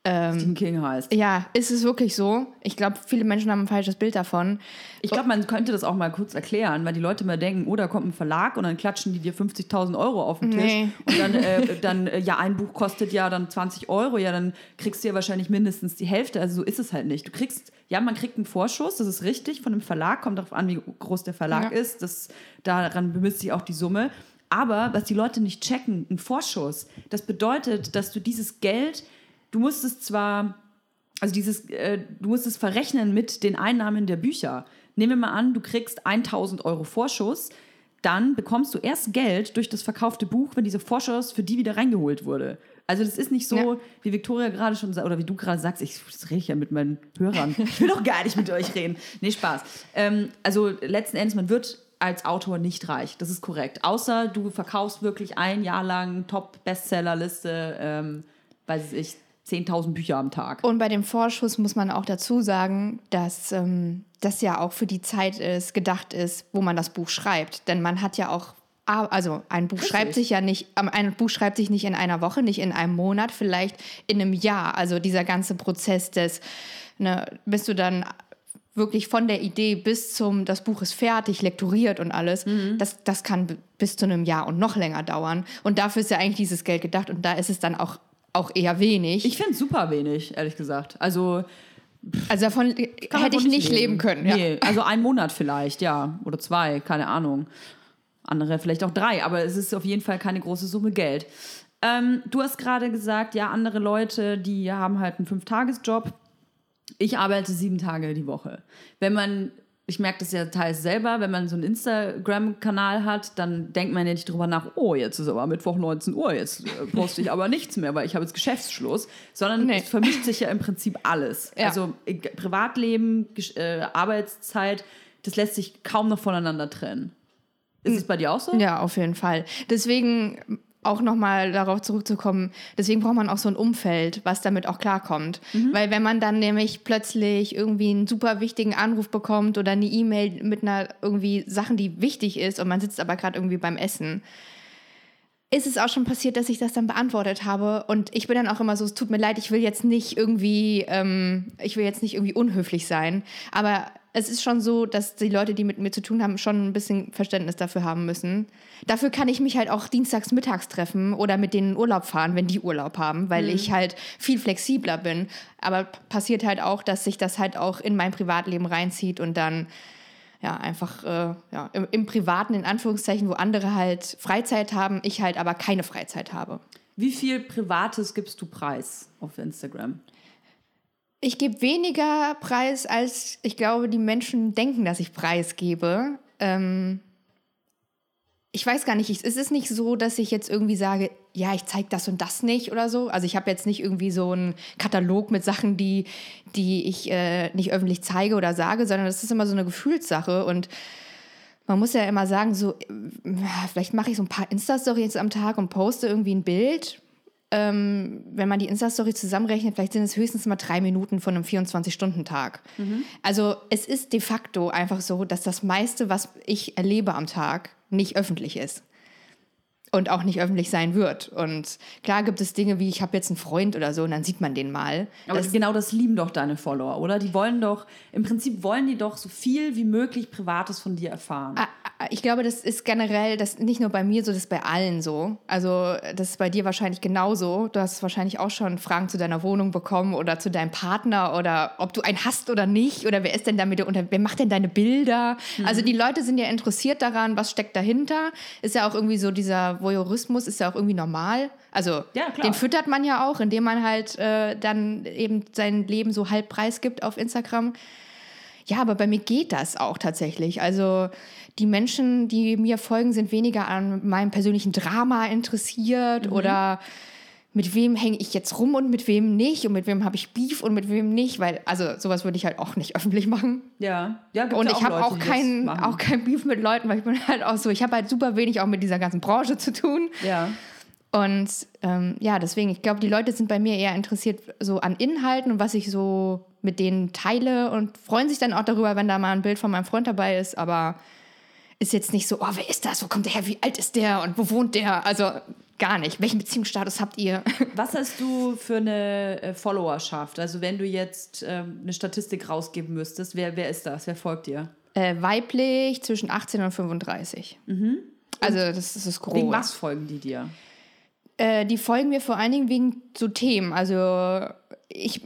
[SPEAKER 1] ähm, Stephen King heißt.
[SPEAKER 2] Ja, ist es wirklich so? Ich glaube, viele Menschen haben ein falsches Bild davon.
[SPEAKER 1] Ich glaube, man könnte das auch mal kurz erklären, weil die Leute mal denken, oh, da kommt ein Verlag und dann klatschen die dir 50.000 Euro auf den Tisch. Nee. Und dann, äh, dann, äh, ja, ein Buch kostet ja dann 20 Euro, ja, dann kriegst du ja wahrscheinlich mindestens die Hälfte. Also so ist es halt nicht. Du kriegst, ja, man kriegt einen Vorschuss, das ist richtig, von einem Verlag, kommt darauf an, wie groß der Verlag ja. ist. Das, daran bemisst sich auch die Summe. Aber was die Leute nicht checken, ein Vorschuss, das bedeutet, dass du dieses Geld du musst es zwar, also dieses, äh, du musst es verrechnen mit den Einnahmen der Bücher. Nehmen wir mal an, du kriegst 1000 Euro Vorschuss, dann bekommst du erst Geld durch das verkaufte Buch, wenn dieser Vorschuss für die wieder reingeholt wurde. Also das ist nicht so, ja. wie Victoria gerade schon sagt, oder wie du gerade sagst, ich rede ja mit meinen Hörern. Ich will doch gar nicht mit euch reden. Nee, Spaß. Ähm, also letzten Endes, man wird als Autor nicht reich. Das ist korrekt. Außer du verkaufst wirklich ein Jahr lang Top-Bestsellerliste, ähm, weiß ich, 10.000 Bücher am Tag.
[SPEAKER 2] Und bei dem Vorschuss muss man auch dazu sagen, dass ähm, das ja auch für die Zeit ist, gedacht ist, wo man das Buch schreibt. Denn man hat ja auch, also ein Buch
[SPEAKER 1] Richtig.
[SPEAKER 2] schreibt sich ja nicht, ähm, ein Buch schreibt sich nicht in einer Woche, nicht in einem Monat, vielleicht in einem Jahr. Also dieser ganze Prozess des, ne, bist du dann wirklich von der Idee bis zum, das Buch ist fertig, lektoriert und alles, das, das kann bis zu einem Jahr und noch länger dauern. Und dafür ist ja eigentlich dieses Geld gedacht und da ist es dann auch, auch eher wenig.
[SPEAKER 1] Ich finde es super wenig, ehrlich gesagt. Also
[SPEAKER 2] also davon hätte ich nicht leben können. Ja.
[SPEAKER 1] Nee, also einen Monat vielleicht, ja. Oder zwei, keine Ahnung. Andere vielleicht auch drei, aber es ist auf jeden Fall keine große Summe Geld. Ähm, du hast gerade gesagt, ja, andere Leute, die haben halt einen Fünftagesjob. Ich arbeite sieben Tage die Woche. Wenn man, ich merke das ja teils selber, wenn man so einen Instagram-Kanal hat, dann denkt man ja nicht drüber nach, oh, jetzt ist aber Mittwoch 19 Uhr, jetzt äh, poste ich aber nichts mehr, weil ich habe jetzt Geschäftsschluss, sondern
[SPEAKER 2] Nee.
[SPEAKER 1] es vermischt sich ja im Prinzip alles.
[SPEAKER 2] Ja.
[SPEAKER 1] Also äh, Privatleben, äh, Arbeitszeit, das lässt sich kaum noch voneinander trennen. Ist es bei dir auch so?
[SPEAKER 2] Ja, auf jeden Fall. Deswegen auch nochmal darauf zurückzukommen, deswegen braucht man auch so ein Umfeld, was damit auch klarkommt. Weil wenn man dann nämlich plötzlich irgendwie einen super wichtigen Anruf bekommt oder eine E-Mail mit einer irgendwie Sachen, die wichtig ist und man sitzt aber gerade irgendwie beim Essen, ist es auch schon passiert, dass ich das dann beantwortet habe. Und ich bin dann auch immer so, es tut mir leid, ich will jetzt nicht irgendwie, ähm, ich will jetzt nicht irgendwie unhöflich sein. Aber es ist schon so, dass die Leute, die mit mir zu tun haben, schon ein bisschen Verständnis dafür haben müssen. Dafür kann ich mich halt auch dienstags mittags treffen oder mit denen in Urlaub fahren, wenn die Urlaub haben, weil ich halt viel flexibler bin. Aber passiert halt auch, dass sich das halt auch in mein Privatleben reinzieht und dann ja, einfach äh, ja, im, im Privaten, in Anführungszeichen, wo andere halt Freizeit haben, ich halt aber keine Freizeit habe.
[SPEAKER 1] Wie viel Privates gibst du preis auf Instagram?
[SPEAKER 2] Ich gebe weniger Preis, als ich glaube, die Menschen denken, dass ich Preis gebe. Ähm, ich weiß gar nicht, ich, es ist nicht so, dass ich jetzt irgendwie sage, ja, ich zeige das und das nicht oder so. Also ich habe jetzt nicht irgendwie so einen Katalog mit Sachen, die, die ich äh, nicht öffentlich zeige oder sage, sondern das ist immer so eine Gefühlssache und man muss ja immer sagen, so, äh, vielleicht mache ich so ein paar Insta-Stories am Tag und poste irgendwie ein Bild. Ähm, wenn man die Insta-Story zusammenrechnet, vielleicht sind es höchstens mal drei Minuten von einem 24-Stunden-Tag. Also es ist de facto einfach so, dass das meiste, was ich erlebe am Tag, nicht öffentlich ist. Und auch nicht öffentlich sein wird. Und klar gibt es Dinge wie, ich habe jetzt einen Freund oder so, und dann sieht man den mal.
[SPEAKER 1] Aber genau das lieben doch deine Follower, oder? Die wollen doch, im Prinzip wollen die doch so viel wie möglich Privates von dir erfahren.
[SPEAKER 2] Ah, Ich glaube, das ist generell, das nicht nur bei mir so, das ist bei allen so. Also das ist bei dir wahrscheinlich genauso. Du hast wahrscheinlich auch schon Fragen zu deiner Wohnung bekommen oder zu deinem Partner oder ob du einen hast oder nicht oder wer ist denn da mit dir unter, wer macht denn deine Bilder? Also die Leute sind ja interessiert daran, was steckt dahinter. Ist ja auch irgendwie so dieser Voyeurismus ist ja auch irgendwie normal. Also
[SPEAKER 1] Ja,
[SPEAKER 2] den füttert man ja auch, indem man halt äh, dann eben sein Leben so halb preisgibt auf Instagram. Ja, aber bei mir geht das auch tatsächlich. Also die Menschen, die mir folgen, sind weniger an meinem persönlichen Drama interessiert oder mit wem hänge ich jetzt rum und mit wem nicht und mit wem habe ich Beef und mit wem nicht, weil also sowas würde ich halt auch nicht öffentlich machen.
[SPEAKER 1] ja, ja gibt's
[SPEAKER 2] Und
[SPEAKER 1] ja
[SPEAKER 2] ich habe auch
[SPEAKER 1] die das
[SPEAKER 2] kein,
[SPEAKER 1] machen.
[SPEAKER 2] auch kein Beef mit Leuten, weil ich bin halt auch so, ich habe halt super wenig auch mit dieser ganzen Branche zu tun.
[SPEAKER 1] Ja.
[SPEAKER 2] Und ähm, ja, deswegen, ich glaube, die Leute sind bei mir eher interessiert so an Inhalten und was ich so mit denen teile und freuen sich dann auch darüber, wenn da mal ein Bild von meinem Freund dabei ist, aber ist jetzt nicht so, oh, wer ist das, wo kommt der her, wie alt ist der und wo wohnt der? Also gar nicht. Welchen Beziehungsstatus habt ihr?
[SPEAKER 1] Was hast du für eine äh, Followerschaft? Also wenn du jetzt ähm, eine Statistik rausgeben müsstest, wer, wer ist das? Wer folgt dir?
[SPEAKER 2] äh, weiblich zwischen 18 und 35. Also das ist das.
[SPEAKER 1] Wegen was folgen die dir?
[SPEAKER 2] Äh, die folgen mir vor allen Dingen wegen so Themen. Also ich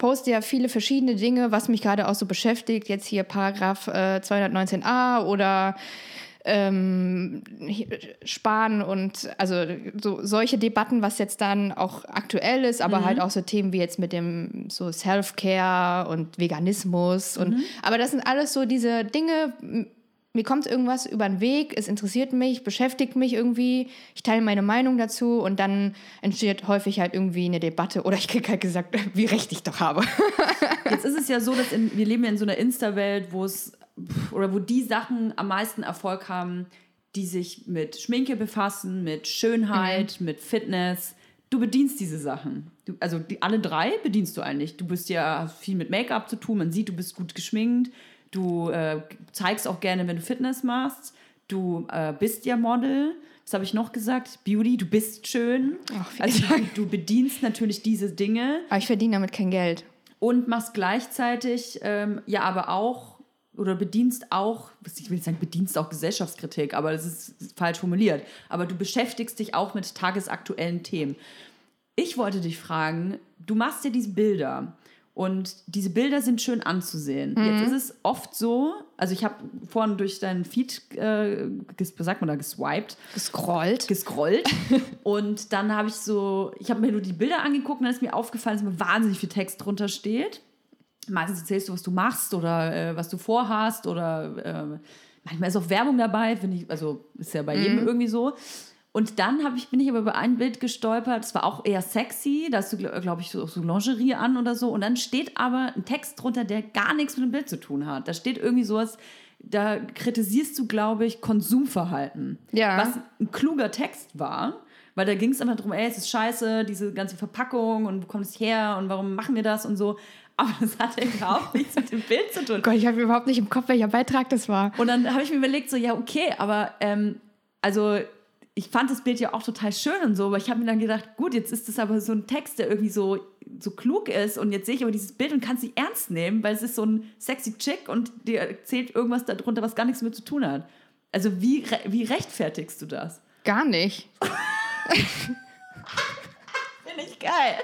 [SPEAKER 2] poste ja viele verschiedene Dinge, was mich gerade auch so beschäftigt. Jetzt hier Paragraph äh, 219a oder ähm, Sparen und also so solche Debatten, was jetzt dann auch aktuell ist, aber halt auch so Themen wie jetzt mit dem so Self-Care und Veganismus und aber das sind alles so diese Dinge, mir kommt irgendwas über den Weg, es interessiert mich, beschäftigt mich irgendwie, ich teile meine Meinung dazu und dann entsteht häufig halt irgendwie eine Debatte oder ich kriege halt gesagt, wie recht ich doch habe.
[SPEAKER 1] Jetzt ist es ja so, dass in, wir leben ja in so einer Insta-Welt, wo es oder wo die Sachen am meisten Erfolg haben, die sich mit Schminke befassen, mit Schönheit, mhm. mit Fitness. Du bedienst diese Sachen. Du, also die, alle drei bedienst du eigentlich. Du bist ja viel mit Make-up zu tun. Man sieht, du bist gut geschminkt. Du äh, zeigst auch gerne, wenn du Fitness machst. Du äh, bist ja Model. Was habe ich noch gesagt? Beauty, du bist schön. Ach, also du, du bedienst natürlich diese Dinge.
[SPEAKER 2] Aber ich verdiene damit kein Geld.
[SPEAKER 1] Und machst gleichzeitig ähm, ja aber auch oder bedienst auch, ich will nicht sagen, bedienst auch Gesellschaftskritik, aber das ist falsch formuliert. Aber du beschäftigst dich auch mit tagesaktuellen Themen. Ich wollte dich fragen, du machst ja diese Bilder und diese Bilder sind schön anzusehen. Mhm. Jetzt ist es oft so, also ich habe vorhin durch deinen Feed, äh, sagt man da, geswiped.
[SPEAKER 2] Gescrollt.
[SPEAKER 1] Gescrollt. und dann habe ich so, ich habe mir nur die Bilder angeguckt und dann ist mir aufgefallen, dass mir wahnsinnig viel Text drunter steht meistens erzählst du, was du machst oder äh, was du vorhast oder äh, manchmal ist auch Werbung dabei, finde ich, also ist ja bei mhm. jedem irgendwie so. Und dann ich, bin ich aber über ein Bild gestolpert, das war auch eher sexy, da hast du, glaube ich, so, so Lingerie an oder so. Und dann steht aber ein Text drunter, der gar nichts mit dem Bild zu tun hat. Da steht irgendwie sowas, da kritisierst du, glaube ich, Konsumverhalten. Ja. Was ein kluger Text war. Weil da ging es immer darum, ey, es ist scheiße, diese ganze Verpackung und wo kommt es her und warum machen wir das und so aber das hatte überhaupt nichts mit dem Bild zu tun.
[SPEAKER 2] Gott, ich habe überhaupt nicht im Kopf, welcher Beitrag das war.
[SPEAKER 1] Und dann habe ich mir überlegt, so, ja, okay, aber ähm, also ich fand das Bild ja auch total schön und so, aber ich habe mir dann gedacht, gut, jetzt ist das aber so ein Text, der irgendwie so, so klug ist und jetzt sehe ich aber dieses Bild und kann es nicht ernst nehmen, weil es ist so ein sexy Chick und dir erzählt irgendwas darunter, was gar nichts mit zu tun hat. Also wie, wie rechtfertigst du das?
[SPEAKER 2] Gar nicht.
[SPEAKER 1] Finde ich geil.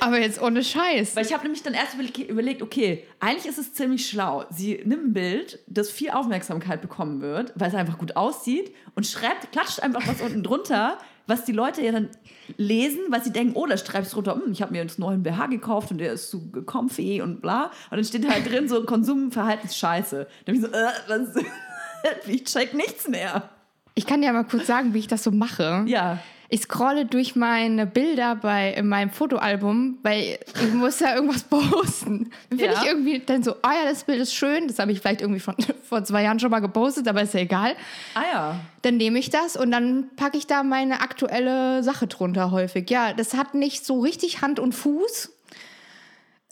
[SPEAKER 2] Aber jetzt ohne Scheiß.
[SPEAKER 1] Weil ich habe nämlich dann erst überlegt, okay, eigentlich ist es ziemlich schlau. Sie nimmt ein Bild, das viel Aufmerksamkeit bekommen wird, weil es einfach gut aussieht und schreibt, klatscht einfach was unten drunter, was die Leute ja dann lesen, weil sie denken, oh, da schreibst du drunter, hm, ich habe mir einen neuen BH gekauft und der ist so comfy und bla. Und dann steht halt drin so Konsumverhaltensscheiße. Dann bin ich so, äh, was, ich check nichts mehr.
[SPEAKER 2] Ich kann dir mal kurz sagen, wie ich das so mache.
[SPEAKER 1] Ja
[SPEAKER 2] ich scrolle durch meine Bilder bei in meinem Fotoalbum, weil ich muss ja irgendwas posten. Dann finde ja. ich irgendwie dann so, ah ja, das Bild ist schön, das habe ich vielleicht irgendwie von, vor zwei Jahren schon mal gepostet, aber ist ja egal.
[SPEAKER 1] Ah ja.
[SPEAKER 2] Dann nehme ich das und dann packe ich da meine aktuelle Sache drunter häufig. Ja, das hat nicht so richtig Hand und Fuß.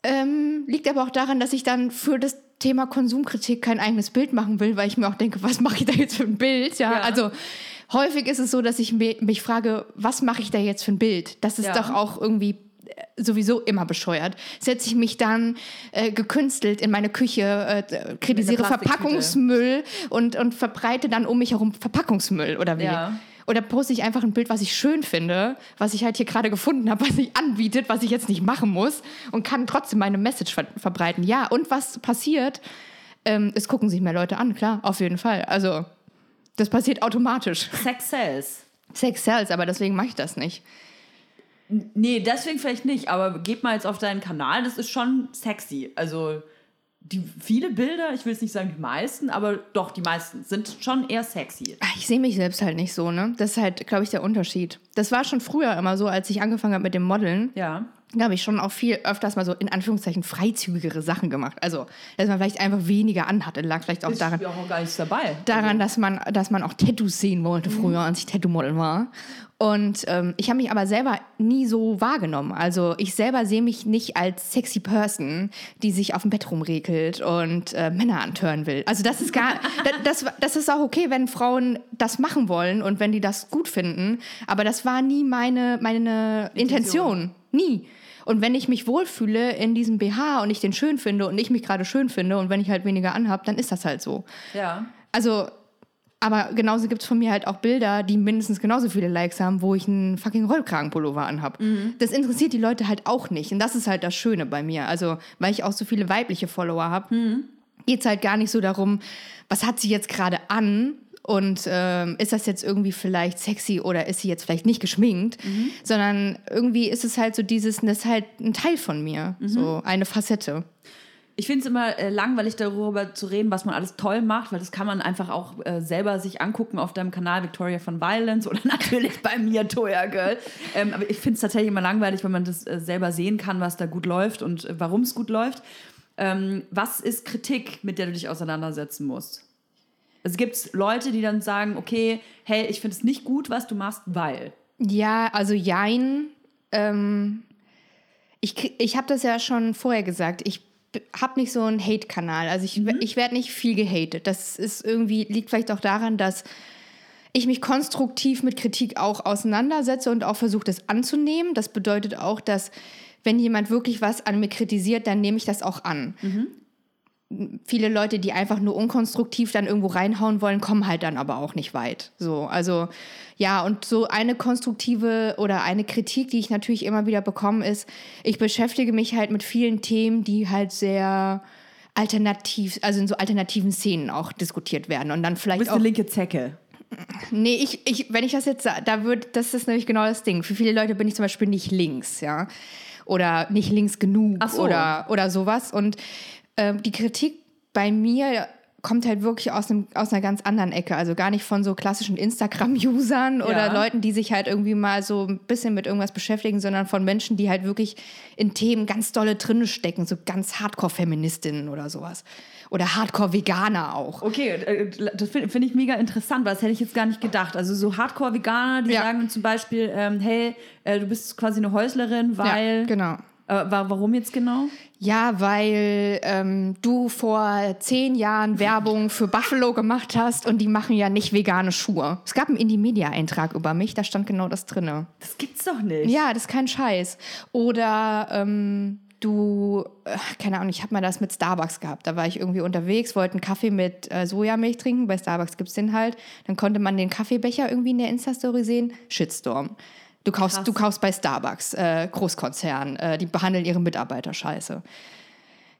[SPEAKER 2] Ähm, liegt aber auch daran, dass ich dann für das Thema Konsumkritik kein eigenes Bild machen will, weil ich mir auch denke, was mache ich da jetzt für ein Bild? Ja, ja. also häufig ist es so, dass ich mich frage, was mache ich da jetzt für ein Bild? Das ist ja. doch auch irgendwie äh, sowieso immer bescheuert. Setze ich mich dann äh, gekünstelt in meine Küche, äh, kritisiere Verpackungsmüll und, und verbreite dann um mich herum Verpackungsmüll oder wie? Ja. Oder poste ich einfach ein Bild, was ich schön finde, was ich halt hier gerade gefunden habe, was sich anbietet, was ich jetzt nicht machen muss und kann trotzdem meine Message ver verbreiten. Ja, und was passiert? Ähm, es gucken sich mehr Leute an, klar, auf jeden Fall. Also das passiert automatisch.
[SPEAKER 1] Sex sells.
[SPEAKER 2] Sex sells, aber deswegen mache ich das nicht.
[SPEAKER 1] Nee, deswegen vielleicht nicht, aber geht mal jetzt auf deinen Kanal, das ist schon sexy. Also die viele Bilder, ich will es nicht sagen die meisten, aber doch die meisten sind schon eher sexy.
[SPEAKER 2] Ich sehe mich selbst halt nicht so, ne? Das ist halt, glaube ich, der Unterschied. Das war schon früher immer so, als ich angefangen habe mit dem Modeln.
[SPEAKER 1] Ja.
[SPEAKER 2] Da habe ich schon auch viel öfters mal so in Anführungszeichen freizügigere Sachen gemacht. Also, dass man vielleicht einfach weniger anhatte. Lag vielleicht auch
[SPEAKER 1] ist
[SPEAKER 2] daran.
[SPEAKER 1] auch gar nichts dabei.
[SPEAKER 2] Daran, also. dass man, dass man auch Tattoos sehen wollte früher, mhm. als ich Tattoo-Model war. Und ähm, ich habe mich aber selber nie so wahrgenommen. Also ich selber sehe mich nicht als sexy Person, die sich auf dem Bett rumregelt und äh, Männer antören will. Also das ist gar, das, das ist auch okay, wenn Frauen das machen wollen und wenn die das gut finden. Aber das war nie meine, meine Intention. Intention. Nie. Und wenn ich mich wohlfühle in diesem BH und ich den schön finde und ich mich gerade schön finde und wenn ich halt weniger anhabe, dann ist das halt so.
[SPEAKER 1] Ja.
[SPEAKER 2] Also aber genauso gibt es von mir halt auch Bilder, die mindestens genauso viele Likes haben, wo ich einen fucking Rollkragenpullover anhab. Mhm. Das interessiert die Leute halt auch nicht. Und das ist halt das Schöne bei mir. Also, weil ich auch so viele weibliche Follower habe, mhm. geht es halt gar nicht so darum, was hat sie jetzt gerade an, und ähm, ist das jetzt irgendwie vielleicht sexy oder ist sie jetzt vielleicht nicht geschminkt, mhm. sondern irgendwie ist es halt so dieses, das ist halt ein Teil von mir, mhm. so eine Facette.
[SPEAKER 1] Ich finde es immer äh, langweilig, darüber zu reden, was man alles toll macht, weil das kann man einfach auch äh, selber sich angucken auf deinem Kanal Victoria von Violence oder natürlich bei mir, Toya Girl. Ähm, aber ich finde es tatsächlich immer langweilig, wenn man das äh, selber sehen kann, was da gut läuft und äh, warum es gut läuft. Ähm, was ist Kritik, mit der du dich auseinandersetzen musst? Es gibt Leute, die dann sagen, okay, hey, ich finde es nicht gut, was du machst, weil.
[SPEAKER 2] Ja, also jein. Ähm, ich ich habe das ja schon vorher gesagt. Ich habe nicht so einen Hate-Kanal. Also ich, mhm. ich werde nicht viel gehatet. Das ist irgendwie, liegt vielleicht auch daran, dass ich mich konstruktiv mit Kritik auch auseinandersetze und auch versuche, das anzunehmen. Das bedeutet auch, dass wenn jemand wirklich was an mir kritisiert, dann nehme ich das auch an. Mhm viele Leute, die einfach nur unkonstruktiv dann irgendwo reinhauen wollen, kommen halt dann aber auch nicht weit. So, also ja, und so eine konstruktive oder eine Kritik, die ich natürlich immer wieder bekomme, ist, ich beschäftige mich halt mit vielen Themen, die halt sehr alternativ, also in so alternativen Szenen auch diskutiert werden und dann vielleicht
[SPEAKER 1] du bist
[SPEAKER 2] auch
[SPEAKER 1] eine linke Zecke.
[SPEAKER 2] Nee, ich, ich, wenn ich das jetzt sage, da wird, das ist nämlich genau das Ding. Für viele Leute bin ich zum Beispiel nicht links, ja. Oder nicht links genug so. oder, oder sowas. Und ähm, die Kritik bei mir kommt halt wirklich aus, einem, aus einer ganz anderen Ecke. Also gar nicht von so klassischen Instagram-Usern oder ja. Leuten, die sich halt irgendwie mal so ein bisschen mit irgendwas beschäftigen, sondern von Menschen, die halt wirklich in Themen ganz dolle drinne stecken, so ganz Hardcore-Feministinnen oder sowas. Oder Hardcore-Veganer auch.
[SPEAKER 1] Okay, äh, das finde find ich mega interessant, weil das hätte ich jetzt gar nicht gedacht. Also so Hardcore-Veganer, die ja. sagen zum Beispiel, ähm, hey, äh, du bist quasi eine Häuslerin, weil...
[SPEAKER 2] Ja, genau
[SPEAKER 1] äh, warum jetzt genau?
[SPEAKER 2] Ja, weil ähm, du vor zehn Jahren Werbung für Buffalo gemacht hast und die machen ja nicht vegane Schuhe. Es gab einen Indie-Media-Eintrag über mich, da stand genau das drin.
[SPEAKER 1] Das gibt's doch nicht.
[SPEAKER 2] Ja, das ist kein Scheiß. Oder ähm, du, äh, keine Ahnung, ich habe mal das mit Starbucks gehabt. Da war ich irgendwie unterwegs, wollte einen Kaffee mit äh, Sojamilch trinken. Bei Starbucks gibt es den halt. Dann konnte man den Kaffeebecher irgendwie in der Insta-Story sehen. Shitstorm. Du kaufst, du kaufst bei Starbucks, äh, Großkonzern, äh, die behandeln ihre Mitarbeiter scheiße.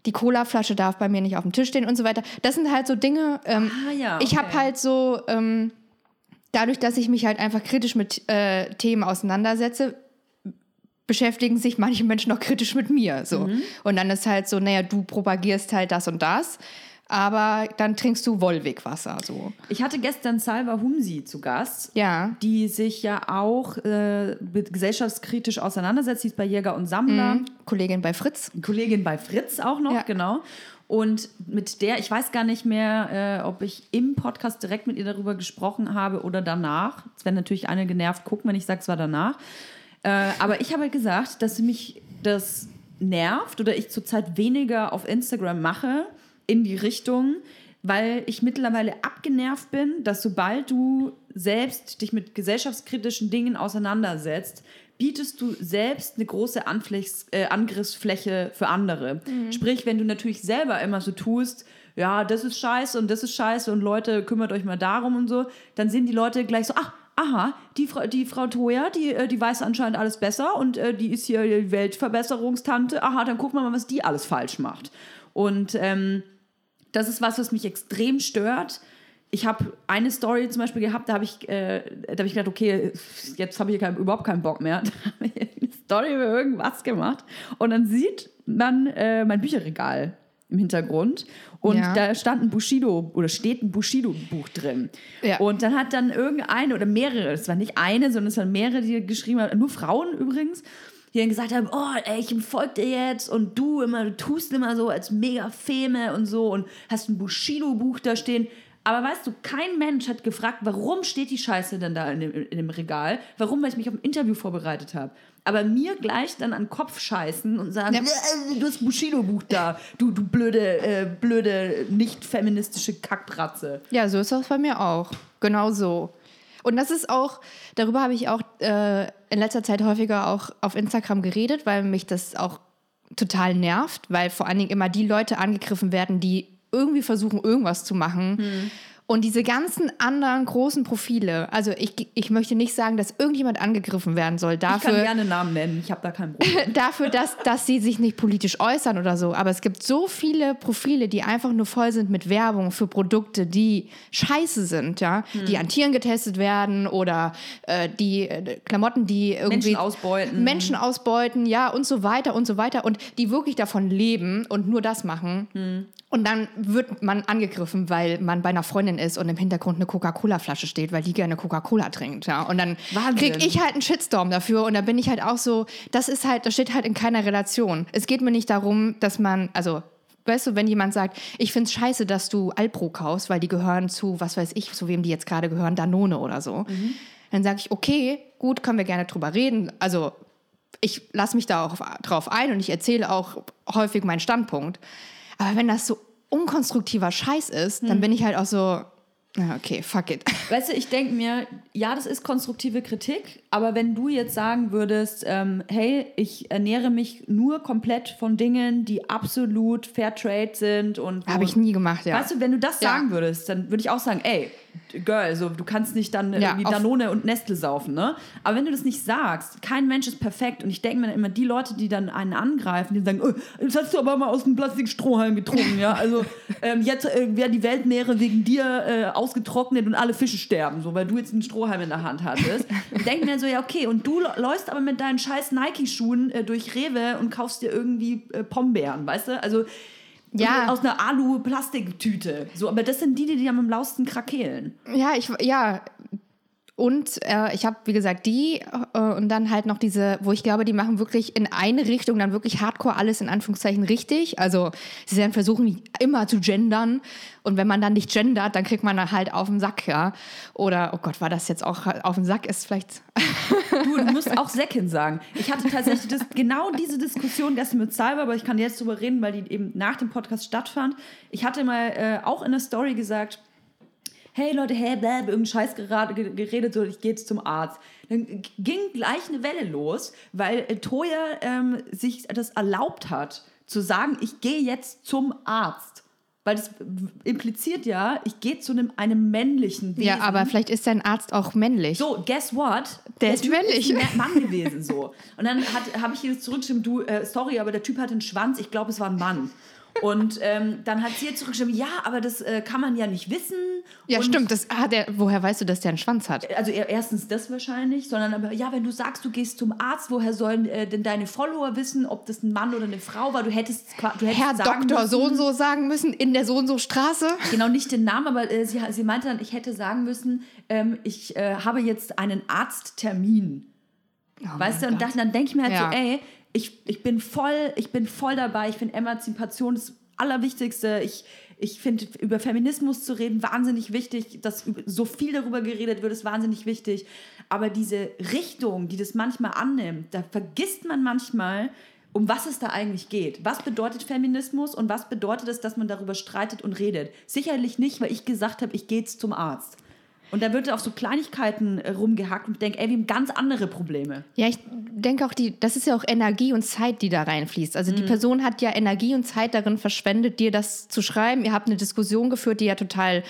[SPEAKER 2] Die Colaflasche darf bei mir nicht auf dem Tisch stehen und so weiter. Das sind halt so Dinge. Ähm, ah, ja, okay. Ich habe halt so, ähm, dadurch, dass ich mich halt einfach kritisch mit äh, Themen auseinandersetze, beschäftigen sich manche Menschen auch kritisch mit mir. So. Mhm. Und dann ist halt so, naja, du propagierst halt das und das aber dann trinkst du Wollwegwasser. So.
[SPEAKER 1] Ich hatte gestern Salva Humsi zu Gast,
[SPEAKER 2] ja.
[SPEAKER 1] die sich ja auch äh, gesellschaftskritisch auseinandersetzt. Sie ist bei Jäger und Sammler. Mhm.
[SPEAKER 2] Kollegin bei Fritz.
[SPEAKER 1] Kollegin bei Fritz auch noch, ja. genau. Und mit der, ich weiß gar nicht mehr, äh, ob ich im Podcast direkt mit ihr darüber gesprochen habe oder danach. Es werden natürlich eine genervt gucken, wenn ich sage, es war danach. Äh, aber ich habe gesagt, dass mich das nervt oder ich zurzeit weniger auf Instagram mache, in die Richtung, weil ich mittlerweile abgenervt bin, dass sobald du selbst dich mit gesellschaftskritischen Dingen auseinandersetzt, bietest du selbst eine große Anflechs, äh, Angriffsfläche für andere. Mhm. Sprich, wenn du natürlich selber immer so tust, ja, das ist scheiße und das ist scheiße und Leute, kümmert euch mal darum und so, dann sind die Leute gleich so, ach, aha, die, Fra die Frau Toja, die, äh, die weiß anscheinend alles besser und äh, die ist hier die Weltverbesserungstante, aha, dann gucken wir mal, was die alles falsch macht. Und ähm, das ist was, was mich extrem stört. Ich habe eine Story zum Beispiel gehabt, da habe ich, äh, hab ich gedacht, okay, jetzt habe ich kein, überhaupt keinen Bock mehr. Da habe ich eine Story über irgendwas gemacht. Und dann sieht man äh, mein Bücherregal im Hintergrund und ja. da stand ein Bushido oder steht ein Bushido-Buch drin. Ja. Und dann hat dann irgendeine oder mehrere, es war nicht eine, sondern es waren mehrere, die geschrieben haben, nur Frauen übrigens, die dann gesagt haben, oh, ey, ich folge dir jetzt und du immer, du tust immer so als mega Feme und so und hast ein Bushido-Buch da stehen. Aber weißt du, kein Mensch hat gefragt, warum steht die Scheiße denn da in dem, in dem Regal? Warum? Weil ich mich auf ein Interview vorbereitet habe. Aber mir gleich dann an den Kopf scheißen und sagen, ja. Äh, du hast ein Bushido-Buch da, du, du blöde, äh, blöde, nicht feministische Kackbratze.
[SPEAKER 2] Ja, so ist das bei mir auch. Genau so. Und das ist auch, darüber habe ich auch äh, in letzter Zeit häufiger auch auf Instagram geredet, weil mich das auch total nervt, weil vor allen Dingen immer die Leute angegriffen werden, die irgendwie versuchen, irgendwas zu machen. Hm. Und diese ganzen anderen großen Profile, also ich, ich möchte nicht sagen, dass irgendjemand angegriffen werden soll dafür.
[SPEAKER 1] Ich kann gerne Namen nennen, ich habe da keinen Problem.
[SPEAKER 2] dafür, dass, dass sie sich nicht politisch äußern oder so. Aber es gibt so viele Profile, die einfach nur voll sind mit Werbung für Produkte, die scheiße sind, ja, hm. die an Tieren getestet werden oder äh, die äh, Klamotten, die irgendwie
[SPEAKER 1] Menschen ausbeuten.
[SPEAKER 2] Menschen ausbeuten, ja, und so weiter und so weiter. Und die wirklich davon leben und nur das machen. Hm. Und dann wird man angegriffen, weil man bei einer Freundin ist und im Hintergrund eine Coca-Cola-Flasche steht, weil die gerne Coca-Cola trinkt. Ja. Und dann kriege ich halt einen Shitstorm dafür und da bin ich halt auch so, das ist halt, das steht halt in keiner Relation. Es geht mir nicht darum, dass man, also weißt du, wenn jemand sagt, ich finde es scheiße, dass du Alpro kaufst, weil die gehören zu, was weiß ich, zu wem die jetzt gerade gehören, Danone oder so, mhm. dann sage ich, okay, gut, können wir gerne drüber reden. Also ich lasse mich da auch drauf ein und ich erzähle auch häufig meinen Standpunkt. Aber wenn das so unkonstruktiver Scheiß ist, dann hm. bin ich halt auch so, okay, fuck it.
[SPEAKER 1] Weißt du, ich denke mir, ja, das ist konstruktive Kritik, aber wenn du jetzt sagen würdest, ähm, hey, ich ernähre mich nur komplett von Dingen, die absolut Fairtrade sind und.
[SPEAKER 2] Habe ich nie gemacht, ja.
[SPEAKER 1] Weißt du, wenn du das ja. sagen würdest, dann würde ich auch sagen, ey, Girl, so, du kannst nicht dann ja, irgendwie Danone und Nestle saufen, ne? Aber wenn du das nicht sagst, kein Mensch ist perfekt und ich denke mir immer, die Leute, die dann einen angreifen, die sagen, oh, jetzt hast du aber mal aus dem Plastikstrohhalm getrunken, ja? Also ähm, jetzt äh, wäre die Weltmeere wegen dir äh, ausgetrocknet und alle Fische sterben, so, weil du jetzt einen Strohhalm in der Hand hattest. ich denke mir so, ja, okay, und du läufst aber mit deinen scheiß Nike-Schuhen äh, durch Rewe und kaufst dir irgendwie äh, Pombeeren, weißt du? Also ja. aus einer Alu-Plastiktüte. So, aber das sind die, die am lausten krakeelen.
[SPEAKER 2] Ja, ich, ja, und äh, ich habe, wie gesagt, die äh, und dann halt noch diese, wo ich glaube, die machen wirklich in eine Richtung dann wirklich hardcore alles in Anführungszeichen richtig. Also sie werden versuchen, immer zu gendern. Und wenn man dann nicht gendert, dann kriegt man dann halt auf den Sack, ja. Oder, oh Gott, war das jetzt auch auf den Sack? Ist vielleicht.
[SPEAKER 1] Du, du musst auch Säckin sagen. Ich hatte tatsächlich das, genau diese Diskussion gestern mit Cyber, aber ich kann jetzt drüber reden, weil die eben nach dem Podcast stattfand. Ich hatte mal äh, auch in der Story gesagt, hey Leute, hey, bläh, irgendeinen Scheiß gerade geredet, so ich gehe jetzt zum Arzt. Dann ging gleich eine Welle los, weil äh, Toya ähm, sich das erlaubt hat, zu sagen, ich gehe jetzt zum Arzt. Weil das impliziert ja, ich gehe zu einem, einem männlichen
[SPEAKER 2] Wesen. Ja, aber vielleicht ist dein Arzt auch männlich.
[SPEAKER 1] So, guess what?
[SPEAKER 2] Der, der ist typ männlich.
[SPEAKER 1] Ist ein Mann gewesen so. Und dann habe ich hier zurückgeschrieben, du, äh, sorry, aber der Typ hat einen Schwanz, ich glaube, es war ein Mann. Und ähm, dann hat sie jetzt zurückgeschrieben, ja, aber das äh, kann man ja nicht wissen.
[SPEAKER 2] Ja,
[SPEAKER 1] und
[SPEAKER 2] stimmt. Das hat er, woher weißt du, dass der einen Schwanz hat?
[SPEAKER 1] Also erstens das wahrscheinlich, sondern aber, ja, wenn du sagst, du gehst zum Arzt, woher sollen äh, denn deine Follower wissen, ob das ein Mann oder eine Frau war? Du hättest, du hättest
[SPEAKER 2] Herr Doktor so und so sagen müssen, in der so und so Straße.
[SPEAKER 1] Genau, nicht den Namen, aber äh, sie, sie meinte dann, ich hätte sagen müssen, ähm, ich äh, habe jetzt einen Arzttermin. Oh weißt du, und das, dann denke ich mir halt ja. so, ey, ich, ich, bin voll, ich bin voll dabei. Ich finde Emanzipation das Allerwichtigste. Ich, ich finde, über Feminismus zu reden, wahnsinnig wichtig. Dass so viel darüber geredet wird, ist wahnsinnig wichtig. Aber diese Richtung, die das manchmal annimmt, da vergisst man manchmal, um was es da eigentlich geht. Was bedeutet Feminismus und was bedeutet es, dass man darüber streitet und redet? Sicherlich nicht, weil ich gesagt habe, ich gehe zum Arzt. Und da wird auf so Kleinigkeiten äh, rumgehackt und denkt, ey, wir haben ganz andere Probleme.
[SPEAKER 2] Ja, ich denke auch, die, das ist ja auch Energie und Zeit, die da reinfließt. Also mhm. die Person hat ja Energie und Zeit darin verschwendet, dir das zu schreiben. Ihr habt eine Diskussion geführt, die ja total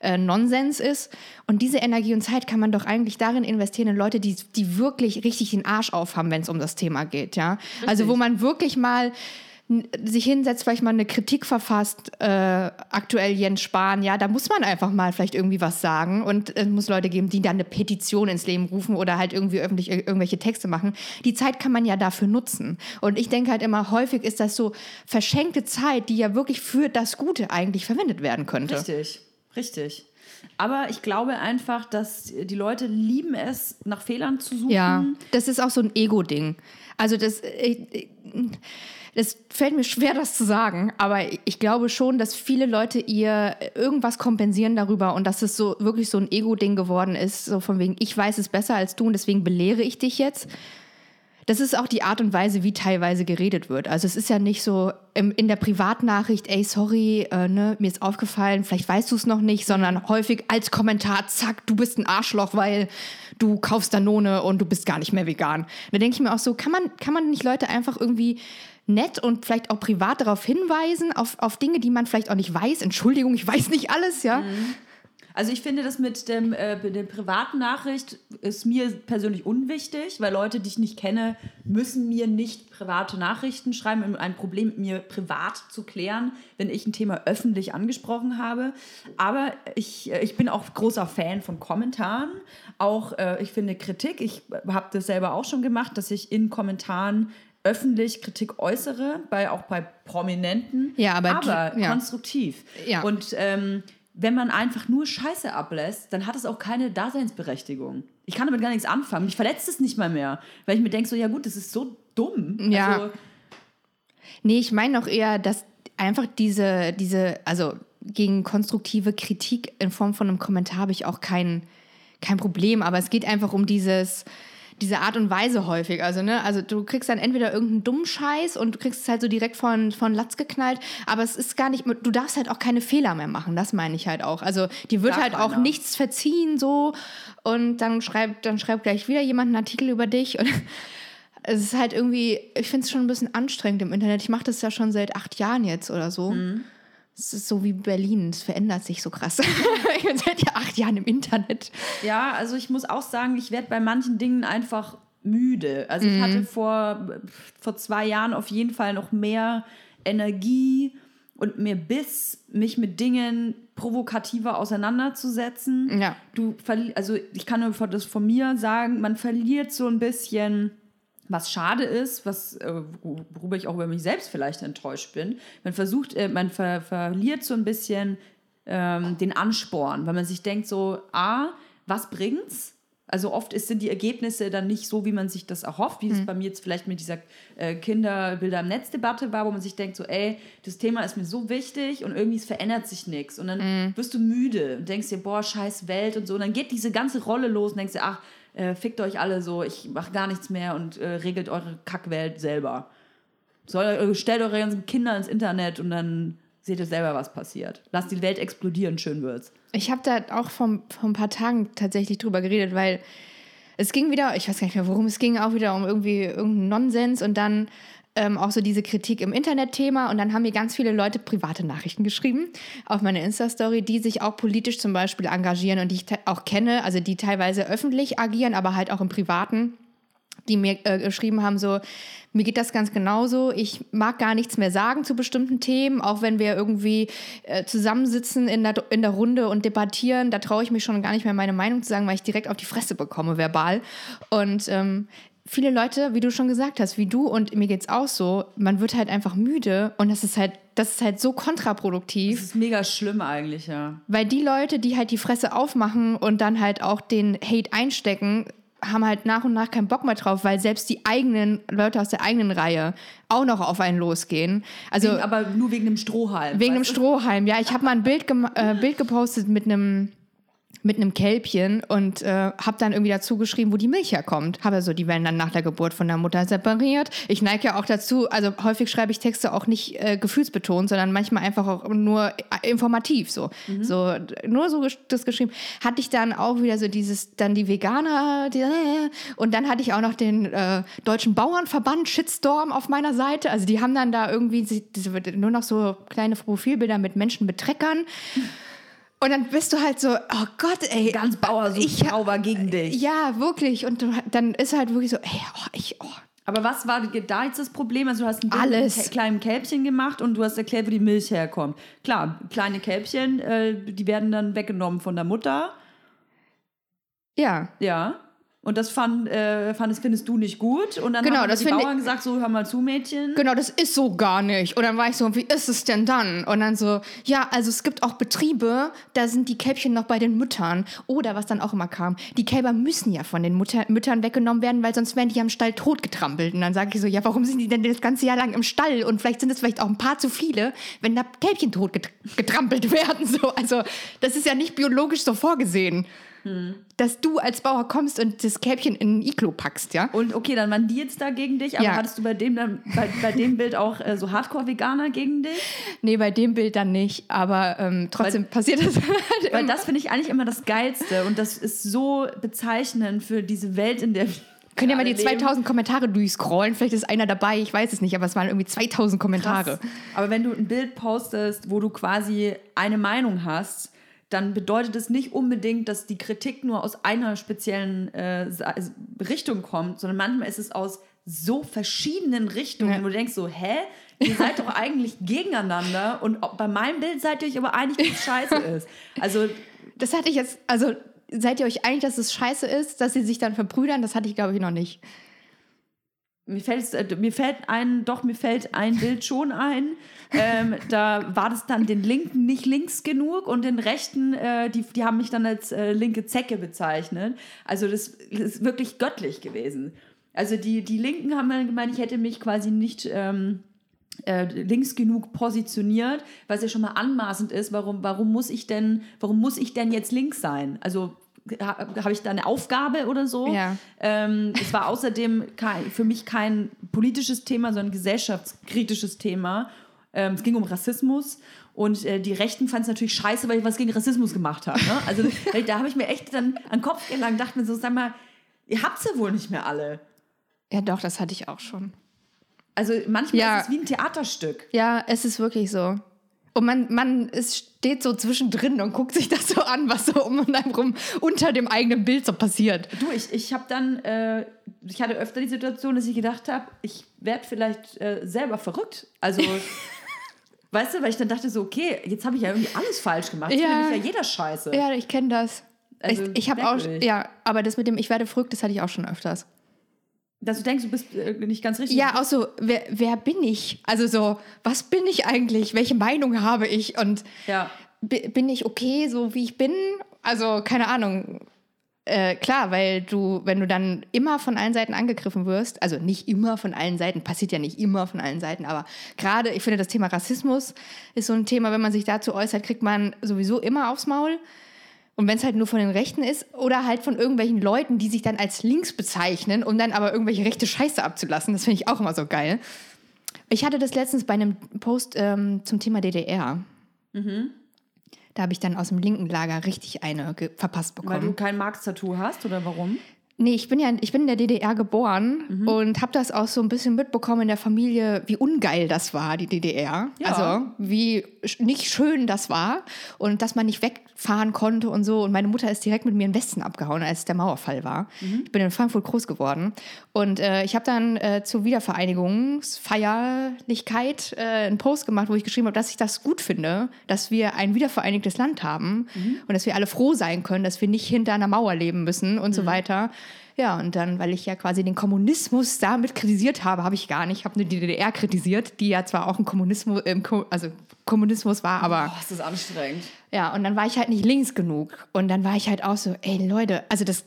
[SPEAKER 2] äh, Nonsens ist. Und diese Energie und Zeit kann man doch eigentlich darin investieren in Leute, die, die wirklich richtig den Arsch aufhaben, wenn es um das Thema geht. Ja? Also wo man wirklich mal sich hinsetzt, vielleicht mal eine Kritik verfasst, äh, aktuell Jens Spahn, ja, da muss man einfach mal vielleicht irgendwie was sagen und es muss Leute geben, die dann eine Petition ins Leben rufen oder halt irgendwie öffentlich irgendwelche Texte machen. Die Zeit kann man ja dafür nutzen. Und ich denke halt immer, häufig ist das so verschenkte Zeit, die ja wirklich für das Gute eigentlich verwendet werden könnte.
[SPEAKER 1] Richtig, richtig. Aber ich glaube einfach, dass die Leute lieben es, nach Fehlern zu suchen.
[SPEAKER 2] Ja, das ist auch so ein Ego-Ding. Also das. Ich, ich, es fällt mir schwer, das zu sagen, aber ich glaube schon, dass viele Leute ihr irgendwas kompensieren darüber und dass es so wirklich so ein Ego-Ding geworden ist, so von wegen, ich weiß es besser als du und deswegen belehre ich dich jetzt. Das ist auch die Art und Weise, wie teilweise geredet wird. Also es ist ja nicht so im, in der Privatnachricht, ey, sorry, äh, ne, mir ist aufgefallen, vielleicht weißt du es noch nicht, sondern häufig als Kommentar, zack, du bist ein Arschloch, weil du kaufst Danone und du bist gar nicht mehr vegan. Da denke ich mir auch so, kann man, kann man nicht Leute einfach irgendwie nett und vielleicht auch privat darauf hinweisen, auf, auf Dinge, die man vielleicht auch nicht weiß. Entschuldigung, ich weiß nicht alles, ja. Mhm.
[SPEAKER 1] Also ich finde das mit dem, äh, der privaten Nachricht ist mir persönlich unwichtig, weil Leute, die ich nicht kenne, müssen mir nicht private Nachrichten schreiben, um ein Problem mit mir privat zu klären, wenn ich ein Thema öffentlich angesprochen habe. Aber ich, äh, ich bin auch großer Fan von Kommentaren. Auch äh, ich finde Kritik, ich habe das selber auch schon gemacht, dass ich in Kommentaren öffentlich Kritik äußere, bei, auch bei Prominenten,
[SPEAKER 2] ja, aber,
[SPEAKER 1] aber ja. konstruktiv. Ja. Und ähm, wenn man einfach nur Scheiße ablässt, dann hat es auch keine Daseinsberechtigung. Ich kann damit gar nichts anfangen. Mich verletzt es nicht mal mehr, weil ich mir denke, so, ja gut, das ist so dumm.
[SPEAKER 2] Ja. Also, nee, ich meine auch eher, dass einfach diese, diese, also gegen konstruktive Kritik in Form von einem Kommentar habe ich auch kein, kein Problem, aber es geht einfach um dieses, diese Art und Weise häufig. Also, ne, also du kriegst dann entweder irgendeinen dummen Scheiß und du kriegst es halt so direkt von, von Latz geknallt, aber es ist gar nicht, du darfst halt auch keine Fehler mehr machen, das meine ich halt auch. Also die wird
[SPEAKER 1] Darf
[SPEAKER 2] halt auch
[SPEAKER 1] einer.
[SPEAKER 2] nichts verziehen so und dann schreibt, dann schreibt gleich wieder jemand einen Artikel über dich und es ist halt irgendwie, ich finde es schon ein bisschen anstrengend im Internet. Ich mache das ja schon seit acht Jahren jetzt oder so. Es ist so wie Berlin, es verändert sich so krass. ich bin seit ja acht Jahren im Internet.
[SPEAKER 1] Ja, also ich muss auch sagen, ich werde bei manchen Dingen einfach müde. Also ich hatte vor, vor zwei Jahren auf jeden Fall noch mehr Energie und mehr Biss, mich mit Dingen provokativer auseinanderzusetzen.
[SPEAKER 2] Ja.
[SPEAKER 1] Du also ich kann nur das von mir sagen, man verliert so ein bisschen, was schade ist, was äh, worüber ich auch über mich selbst vielleicht enttäuscht bin. Man versucht, äh, man ver verliert so ein bisschen ähm, den Ansporn, weil man sich denkt so, a, was bringt's? Also oft ist, sind die Ergebnisse dann nicht so, wie man sich das erhofft, wie es bei mir jetzt vielleicht mit dieser äh, Kinderbilder im Netz-Debatte war, wo man sich denkt so, ey, das Thema ist mir so wichtig und irgendwie verändert sich nichts. Und dann wirst du müde und denkst dir, boah, scheiß Welt und so. Und dann geht diese ganze Rolle los und denkst dir, ach, äh, fickt euch alle so, ich mache gar nichts mehr und äh, regelt eure Kackwelt selber. Soll, äh, stellt eure ganzen Kinder ins Internet und dann seht ihr selber, was passiert. Lasst die Welt explodieren, schön wird's.
[SPEAKER 2] Ich habe da auch vor, ein paar Tagen tatsächlich drüber geredet, weil es ging wieder, ich weiß gar nicht mehr, worum es ging, auch wieder um irgendwie irgendeinen Nonsens und dann ähm, auch so diese Kritik im Internet-Thema und dann haben mir ganz viele Leute private Nachrichten geschrieben auf meine Insta-Story, die sich auch politisch zum Beispiel engagieren und die ich auch kenne, also die teilweise öffentlich agieren, aber halt auch im Privaten die mir äh, geschrieben haben, so, mir geht das ganz genauso. Ich mag gar nichts mehr sagen zu bestimmten Themen, auch wenn wir irgendwie äh, zusammensitzen in der, in der Runde und debattieren. Da traue ich mich schon gar nicht mehr meine Meinung zu sagen, weil ich direkt auf die Fresse bekomme, verbal. Und ähm, viele Leute, wie du schon gesagt hast, wie du und mir geht's auch so, man wird halt einfach müde und das ist halt, das ist halt so kontraproduktiv.
[SPEAKER 1] Das ist mega schlimm eigentlich, ja.
[SPEAKER 2] Weil die Leute, die halt die Fresse aufmachen und dann halt auch den Hate einstecken, haben halt nach und nach keinen Bock mehr drauf, weil selbst die eigenen Leute aus der eigenen Reihe auch noch auf einen losgehen. Also
[SPEAKER 1] Wegen, aber nur wegen dem Strohhalm.
[SPEAKER 2] wegen einem? Strohhalm. Ja, ich habe mal ein Bild, äh, Bild gepostet mit einem mit einem Kälbchen und äh, habe dann irgendwie dazu geschrieben, wo die Milch herkommt. Habe so, die werden dann nach der Geburt von der Mutter separiert. Ich neige ja auch dazu, also häufig schreibe ich Texte auch nicht äh, gefühlsbetont, sondern manchmal einfach auch nur äh, informativ so. So nur so das geschrieben. Hatte ich dann auch wieder so dieses, dann die Veganer die, äh, und dann hatte ich auch noch den äh, Deutschen Bauernverband Shitstorm auf meiner Seite. Also die haben dann da irgendwie nur noch so kleine Profilbilder mit Menschen mit Treckern. Und dann bist du halt so, oh Gott, ey.
[SPEAKER 1] Ganz Bauer, so
[SPEAKER 2] Ich-
[SPEAKER 1] Frau war gegen dich.
[SPEAKER 2] Ja, wirklich. Und dann ist halt wirklich so, ey, oh, ich, oh.
[SPEAKER 1] Aber was war da jetzt das Problem? Also du hast ein
[SPEAKER 2] Alles.
[SPEAKER 1] kleinen Kälbchen gemacht und du hast erklärt, wo die Milch herkommt. Klar, kleine Kälbchen, äh, die werden dann weggenommen von der Mutter.
[SPEAKER 2] Ja.
[SPEAKER 1] Ja. Und das fand, äh, fandest, findest du nicht gut. Und dann
[SPEAKER 2] Genau,
[SPEAKER 1] haben
[SPEAKER 2] das
[SPEAKER 1] die Bauern gesagt, so hör mal zu, Mädchen.
[SPEAKER 2] Genau, das ist so gar nicht. Und dann war ich so, wie ist es denn dann? Und dann so, ja, also es gibt auch Betriebe, da sind die Kälbchen noch bei den Müttern. Oder was dann auch immer kam, die Kälber müssen ja von den Mutter Müttern weggenommen werden, weil sonst werden die ja im Stall totgetrampelt. Und dann sage ich so, ja, warum sind die denn das ganze Jahr lang im Stall? Und vielleicht sind es vielleicht auch ein paar zu viele, wenn da Kälbchen totgetrampelt werden. So. Also das ist ja nicht biologisch so vorgesehen. Dass du als Bauer kommst und das Kälbchen in ein Iglo packst, ja?
[SPEAKER 1] Und okay, dann waren die jetzt da gegen dich, aber
[SPEAKER 2] Ja.
[SPEAKER 1] hattest du bei dem, dann, bei, bei dem Bild auch äh, so Hardcore-Veganer gegen dich?
[SPEAKER 2] Nee, bei dem Bild dann nicht, aber ähm, trotzdem passiert das halt
[SPEAKER 1] Weil
[SPEAKER 2] immer.
[SPEAKER 1] das finde ich eigentlich immer das Geilste und das ist so bezeichnend für diese Welt, in der wir
[SPEAKER 2] Können ja mal die
[SPEAKER 1] alle leben.
[SPEAKER 2] 2000 Kommentare durchscrollen, vielleicht ist einer dabei, ich weiß es nicht, aber es waren irgendwie 2000 Kommentare.
[SPEAKER 1] Krass. Aber wenn du ein Bild postest, wo du quasi eine Meinung hast, dann bedeutet es nicht unbedingt, dass die Kritik nur aus einer speziellen äh, Sa- Richtung kommt, sondern manchmal ist es aus so verschiedenen Richtungen,
[SPEAKER 2] Ja.
[SPEAKER 1] wo du denkst so, hä? Ihr seid doch eigentlich gegeneinander und bei meinem Bild seid ihr euch aber einig, dass es scheiße ist. Also
[SPEAKER 2] Das hatte ich jetzt, also seid ihr euch einig, dass es scheiße ist, dass sie sich dann verbrüdern? Das hatte ich, glaube ich, noch nicht.
[SPEAKER 1] Mir fällt, äh, mir fällt ein, doch, mir fällt ein Bild schon ein. Ähm, da war das dann den Linken nicht links genug und den Rechten, äh, die, die haben mich dann als äh, linke Zecke bezeichnet. Also das ist wirklich göttlich gewesen. Also die, die Linken haben dann gemeint, ich hätte mich quasi nicht ähm, äh, links genug positioniert, was ja schon mal anmaßend ist. Warum, warum muss ich denn, warum muss ich denn jetzt links sein? Also habe ich da eine Aufgabe oder so?
[SPEAKER 2] Ja.
[SPEAKER 1] Ähm, es war außerdem kein, für mich kein politisches Thema, sondern gesellschaftskritisches Thema. Ähm, es ging um Rassismus und äh, die Rechten fanden es natürlich scheiße, weil ich was gegen Rassismus gemacht habe. Ne? Also da habe ich mir echt dann an den Kopf gelangt, dachte mir so, sag mal, ihr habt es ja wohl nicht mehr alle.
[SPEAKER 2] Ja, doch, das hatte ich auch schon.
[SPEAKER 1] Also manchmal
[SPEAKER 2] Ja.
[SPEAKER 1] ist es wie ein Theaterstück.
[SPEAKER 2] Ja, es ist wirklich so. Und man, man es steht so zwischendrin und guckt sich das so an, was so um einem rum unter dem eigenen Bild so passiert.
[SPEAKER 1] Du, ich, ich habe dann, äh, ich hatte öfter die Situation, dass ich gedacht habe, ich werde vielleicht äh, selber verrückt. Also, weißt du, weil ich dann dachte so, okay, jetzt habe ich ja irgendwie alles falsch gemacht. Jetzt
[SPEAKER 2] Ja.
[SPEAKER 1] findet mich ja jeder scheiße.
[SPEAKER 2] Ja, ich kenne das.
[SPEAKER 1] Also,
[SPEAKER 2] ich ich habe auch, ja, aber das mit dem Ich werde verrückt, das hatte ich auch schon öfters.
[SPEAKER 1] Dass du denkst, du bist äh, nicht ganz richtig.
[SPEAKER 2] Ja, auch so, wer, wer bin ich? Also so, was bin ich eigentlich? Welche Meinung habe ich? Und
[SPEAKER 1] Ja.
[SPEAKER 2] bi- bin ich okay, so wie ich bin? Also, keine Ahnung. Äh, klar, weil du, wenn du dann immer von allen Seiten angegriffen wirst, also nicht immer von allen Seiten, passiert ja nicht immer von allen Seiten, aber gerade, ich finde, das Thema Rassismus ist so ein Thema, wenn man sich dazu äußert, kriegt man sowieso immer aufs Maul. Und wenn es halt nur von den Rechten ist oder halt von irgendwelchen Leuten, die sich dann als links bezeichnen, um dann aber irgendwelche rechte Scheiße abzulassen, das finde ich auch immer so geil. Ich hatte das letztens bei einem Post ähm, zum Thema DDR. Da habe ich dann aus dem linken Lager richtig eine verpasst
[SPEAKER 1] Weil
[SPEAKER 2] bekommen.
[SPEAKER 1] du kein Marx-Tattoo hast oder warum?
[SPEAKER 2] Nee, ich bin ja ich bin in der DDR geboren und habe das auch so ein bisschen mitbekommen in der Familie, wie ungeil das war, die DDR.
[SPEAKER 1] Ja.
[SPEAKER 2] Also wie nicht schön das war und dass man nicht wegfahren konnte und so. Und meine Mutter ist direkt mit mir in den Westen abgehauen, als der Mauerfall war. Ich bin in Frankfurt groß geworden. Und äh, ich habe dann äh, zur Wiedervereinigungsfeierlichkeit äh, einen Post gemacht, wo ich geschrieben habe, dass ich das gut finde, dass wir ein wiedervereinigtes Land haben und dass wir alle froh sein können, dass wir nicht hinter einer Mauer leben müssen und so weiter. Ja, und dann, weil ich ja quasi den Kommunismus damit kritisiert habe, habe ich gar nicht. Ich habe nur die DDR kritisiert, die ja zwar auch ein Kommunismus, Ko also Kommunismus war, aber
[SPEAKER 1] Oh, ist das anstrengend.
[SPEAKER 2] ja, und dann war ich halt nicht links genug. Und dann war ich halt auch so, ey Leute, also das,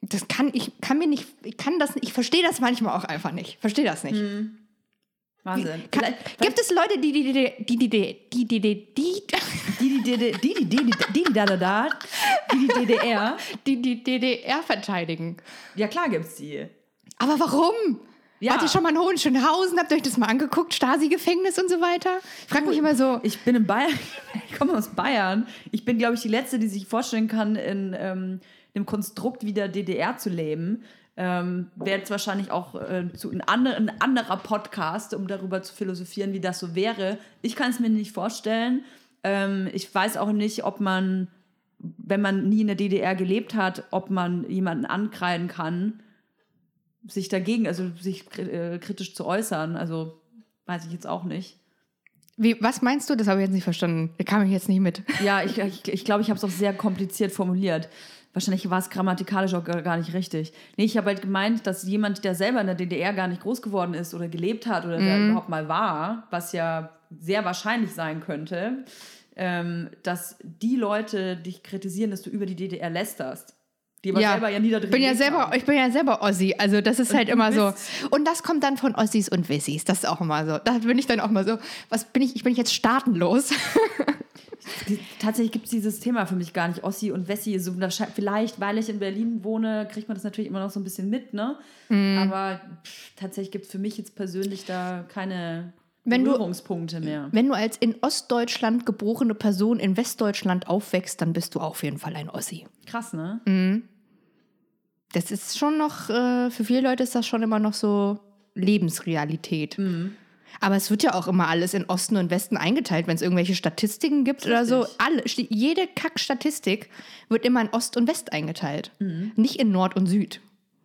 [SPEAKER 2] das kann ich, kann mir nicht, ich kann das, nicht- ich verstehe das manchmal auch einfach nicht. Verstehe das nicht.
[SPEAKER 1] Wahnsinn.
[SPEAKER 2] Gibt es Leute, die die die die die die die die die
[SPEAKER 1] Die, die, die, die, die, die, die, die, die, da, da, da, die, DDR.
[SPEAKER 2] die die DDR verteidigen?
[SPEAKER 1] Ja, klar gibt's die.
[SPEAKER 2] Aber warum?
[SPEAKER 1] Ja.
[SPEAKER 2] Wart ihr schon mal in Hohenschönhausen? Habt ihr euch das mal angeguckt? Stasi-Gefängnis und so weiter? Ich frage mich immer so,
[SPEAKER 1] Ich bin in Bayern, ich komme aus Bayern. Ich bin, glaube ich, die Letzte, die sich vorstellen kann, in ähm, einem Konstrukt wie der DDR zu leben. Ähm, Wäre jetzt wahrscheinlich auch äh, zu ein, andere, ein anderer Podcast, um darüber zu philosophieren, wie das so wäre. Ich kann es mir nicht vorstellen. Ähm, ich weiß auch nicht, ob man, wenn man nie in der DDR gelebt hat, ob man jemanden ankreiden kann, sich dagegen, also sich äh, kritisch zu äußern. Also weiß ich jetzt auch nicht.
[SPEAKER 2] wie, was meinst du? Das habe ich jetzt nicht verstanden. Da kam ich jetzt nicht mit.
[SPEAKER 1] Ja, ich glaube, ich, ich, glaub, ich habe es auch sehr kompliziert formuliert. Wahrscheinlich war es grammatikalisch auch gar nicht richtig. Nee, ich habe halt gemeint, dass jemand, der selber in der DDR gar nicht groß geworden ist oder gelebt hat oder der überhaupt mal war, was ja sehr wahrscheinlich sein könnte, ähm, dass die Leute dich kritisieren, dass du über die DDR lästerst. Die aber selber ja nie da drin
[SPEAKER 2] bin ja selber,
[SPEAKER 1] haben.
[SPEAKER 2] ich bin ja selber Ossi. Also das ist halt
[SPEAKER 1] du
[SPEAKER 2] immer so. Und das kommt dann von Ossis und Wessis. Das ist auch immer so. Da bin ich dann auch mal so, was bin ich, ich bin jetzt staatenlos.
[SPEAKER 1] Tatsächlich gibt es dieses Thema für mich gar nicht. Ossi und Wessi. So, vielleicht, weil ich in Berlin wohne, kriegt man das natürlich immer noch so ein bisschen mit, ne?
[SPEAKER 2] Mhm.
[SPEAKER 1] Aber pff, tatsächlich gibt es für mich jetzt persönlich da keine
[SPEAKER 2] Wenn du-
[SPEAKER 1] Berührungspunkte mehr.
[SPEAKER 2] Wenn du als in Ostdeutschland geborene Person in Westdeutschland aufwächst, dann bist du auf jeden Fall ein Ossi.
[SPEAKER 1] Krass, ne?
[SPEAKER 2] Mhm. Das ist schon noch, äh, für viele Leute ist das schon immer noch so Lebensrealität.
[SPEAKER 1] Mhm.
[SPEAKER 2] Aber es wird ja auch immer alles in Osten und Westen eingeteilt, wenn es irgendwelche Statistiken gibt oder so. Alle, jede Kack-Statistik wird immer in Ost und West eingeteilt.
[SPEAKER 1] Mhm.
[SPEAKER 2] Nicht in Nord und Süd.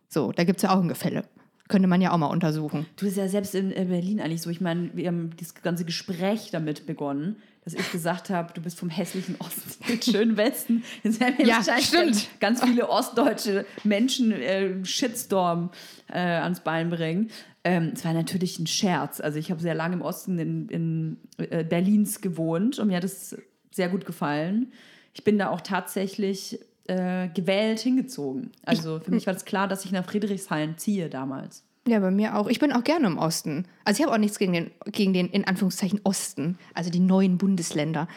[SPEAKER 2] So, da gibt es ja auch ein Gefälle. Könnte man ja auch mal untersuchen.
[SPEAKER 1] Du bist ja selbst in Berlin eigentlich so. Ich meine, wir haben das ganze Gespräch damit begonnen, dass ich gesagt habe, du bist vom hässlichen Osten in den schönen Westen. Jetzt werden mir
[SPEAKER 2] Ja, stimmt.
[SPEAKER 1] ganz viele ostdeutsche Menschen äh, Shitstorm äh, ans Bein bringen. Ähm, es war natürlich ein Scherz. Also ich habe sehr lange im Osten in, in äh, Berlins gewohnt und mir hat es sehr gut gefallen. Ich bin da auch tatsächlich äh, gewählt hingezogen. Also für mich war es klar, dass ich nach Friedrichshain ziehe damals.
[SPEAKER 2] Ja, bei mir auch. Ich bin auch gerne im Osten. Also ich habe auch nichts gegen den, gegen den, in Anführungszeichen, Osten, also die neuen Bundesländer.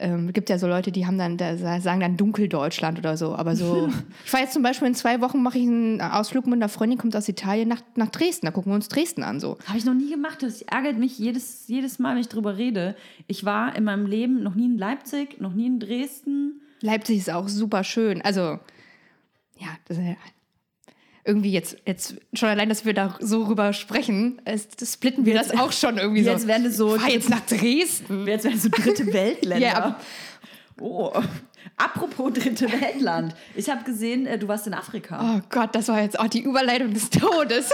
[SPEAKER 2] Ähm, gibt ja so Leute, die haben dann, da sagen dann Dunkeldeutschland oder so. Aber so, ich fahre jetzt zum Beispiel in zwei Wochen, mache ich einen Ausflug mit einer Freundin, kommt aus Italien nach, nach Dresden. Da gucken wir uns Dresden an. So.
[SPEAKER 1] Habe ich noch nie gemacht. Das ärgert mich jedes, jedes Mal, wenn ich drüber rede. Ich war in meinem Leben noch nie in Leipzig, noch nie in Dresden.
[SPEAKER 2] Leipzig ist auch super schön. Also, ja, das ist ja irgendwie jetzt, jetzt schon allein, dass wir da so rüber sprechen, ist, splitten wir jetzt, das auch schon irgendwie
[SPEAKER 1] jetzt so. Werden es so
[SPEAKER 2] fahr jetzt nach Dresden.
[SPEAKER 1] Jetzt werden so dritte Weltländer. ja, oh. Apropos dritte Weltland. Ich habe gesehen, äh, du warst in Afrika.
[SPEAKER 2] Oh Gott, das war jetzt auch die Überleitung des Todes.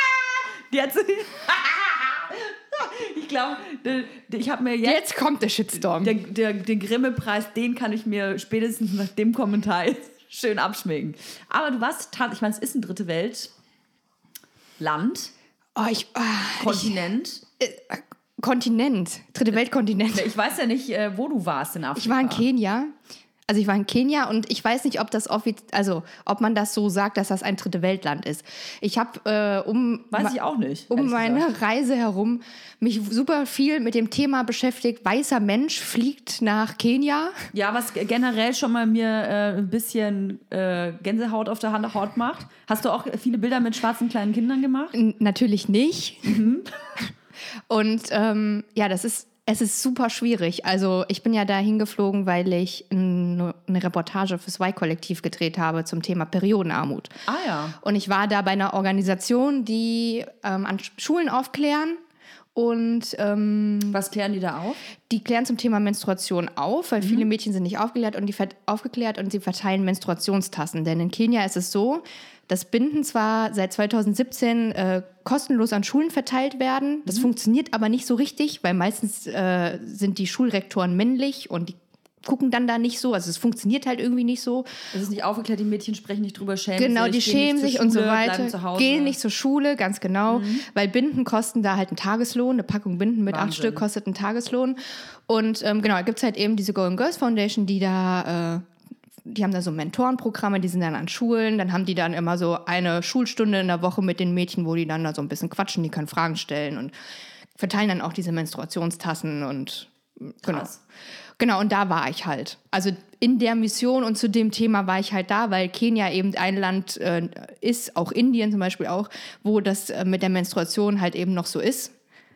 [SPEAKER 1] die hat ich glaube, ich habe mir jetzt.
[SPEAKER 2] Jetzt kommt der Shitstorm.
[SPEAKER 1] Der, der, den Grimme-Preis, den kann ich mir spätestens nach dem Kommentar jetzt schön abschminken. Aber du warst, ich meine, es ist ein dritte Welt. Land.
[SPEAKER 2] Oh, ich, oh,
[SPEAKER 1] Kontinent.
[SPEAKER 2] Ich, äh, Kontinent. Dritte Weltkontinent.
[SPEAKER 1] Ich weiß ja nicht, äh, wo du warst in Afrika.
[SPEAKER 2] Ich war in Kenia. Also ich war in Kenia und ich weiß nicht, ob das also ob man das so sagt, dass das ein dritte Weltland ist. Ich habe äh, um
[SPEAKER 1] weiß ich auch nicht
[SPEAKER 2] um meine gesagt. Reise herum mich super viel mit dem Thema beschäftigt. Weißer Mensch fliegt nach Kenia.
[SPEAKER 1] Ja, was generell schon mal mir äh, ein bisschen äh, Gänsehaut auf der Hand Haut macht. Hast du auch viele Bilder mit schwarzen kleinen Kindern gemacht?
[SPEAKER 2] N natürlich nicht. Mhm. Und ähm, ja, das ist es ist super schwierig. Also ich bin ja da hingeflogen, weil ich eine Reportage fürs Y-Kollektiv gedreht habe zum Thema Periodenarmut.
[SPEAKER 1] Ah ja.
[SPEAKER 2] Und ich war da bei einer Organisation, die ähm, an Schulen aufklären. Und ähm,
[SPEAKER 1] was klären die da auf?
[SPEAKER 2] Die klären zum Thema Menstruation auf, weil mhm. viele Mädchen sind nicht aufgeklärt und die aufgeklärt und sie verteilen Menstruationstassen. Denn in Kenia ist es so, dass Binden zwar seit 2017 äh, kostenlos an Schulen verteilt werden. Das mhm. funktioniert aber nicht so richtig, weil meistens äh, sind die Schulrektoren männlich und die gucken dann da nicht so. Also es funktioniert halt irgendwie nicht so.
[SPEAKER 1] Es ist nicht aufgeklärt, die Mädchen sprechen nicht drüber, schämen
[SPEAKER 2] genau,
[SPEAKER 1] sich.
[SPEAKER 2] Genau, die schämen sich Schule, und so weiter. Gehen nicht zur Schule, ganz genau. Mhm. Weil Binden kosten da halt einen Tageslohn. Eine Packung Binden mit Wahnsinn. acht Stück kostet einen Tageslohn. Und ähm, genau, da gibt es halt eben diese Golden Girls Foundation, die da äh, die haben da so Mentorenprogramme, die sind dann an Schulen, dann haben die dann immer so eine Schulstunde in der Woche mit den Mädchen, wo die dann da so ein bisschen quatschen, die können Fragen stellen und verteilen dann auch diese Menstruationstassen und genau. Krass. Genau, und da war ich halt. Also in der Mission und zu dem Thema war ich halt da, weil Kenia eben ein Land äh, ist, auch Indien zum Beispiel auch, wo das äh, mit der Menstruation halt eben noch so ist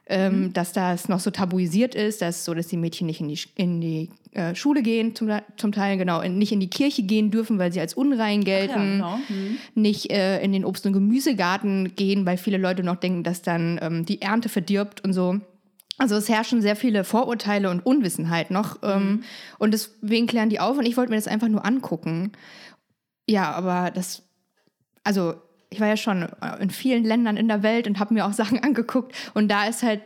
[SPEAKER 2] ähm, mhm. dass das noch so tabuisiert ist, dass so, dass die Mädchen nicht in die, in die äh, Schule gehen, zum, zum Teil genau, nicht in die Kirche gehen dürfen, weil sie als unrein gelten, ja, genau. mhm. nicht äh, in den Obst- und Gemüsegarten gehen, weil viele Leute noch denken, dass dann ähm, die Ernte verdirbt und so. Also es herrschen sehr viele Vorurteile und Unwissenheit noch. Ähm, mhm. und deswegen klären die auf und ich wollte mir das einfach nur angucken. Ja, aber das, also ich war ja schon in vielen Ländern in der Welt und habe mir auch Sachen angeguckt. Und da ist halt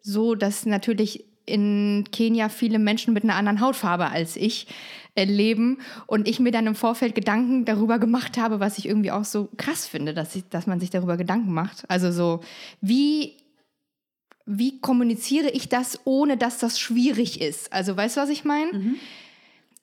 [SPEAKER 2] so, dass natürlich in Kenia viele Menschen mit einer anderen Hautfarbe als ich äh, leben und ich mir dann im Vorfeld Gedanken darüber gemacht habe, was ich irgendwie auch so krass finde, dass, ich, dass man sich darüber Gedanken macht. Also so, wie, wie kommuniziere ich das, ohne dass das schwierig ist? Also weißt du, was ich meine? Mhm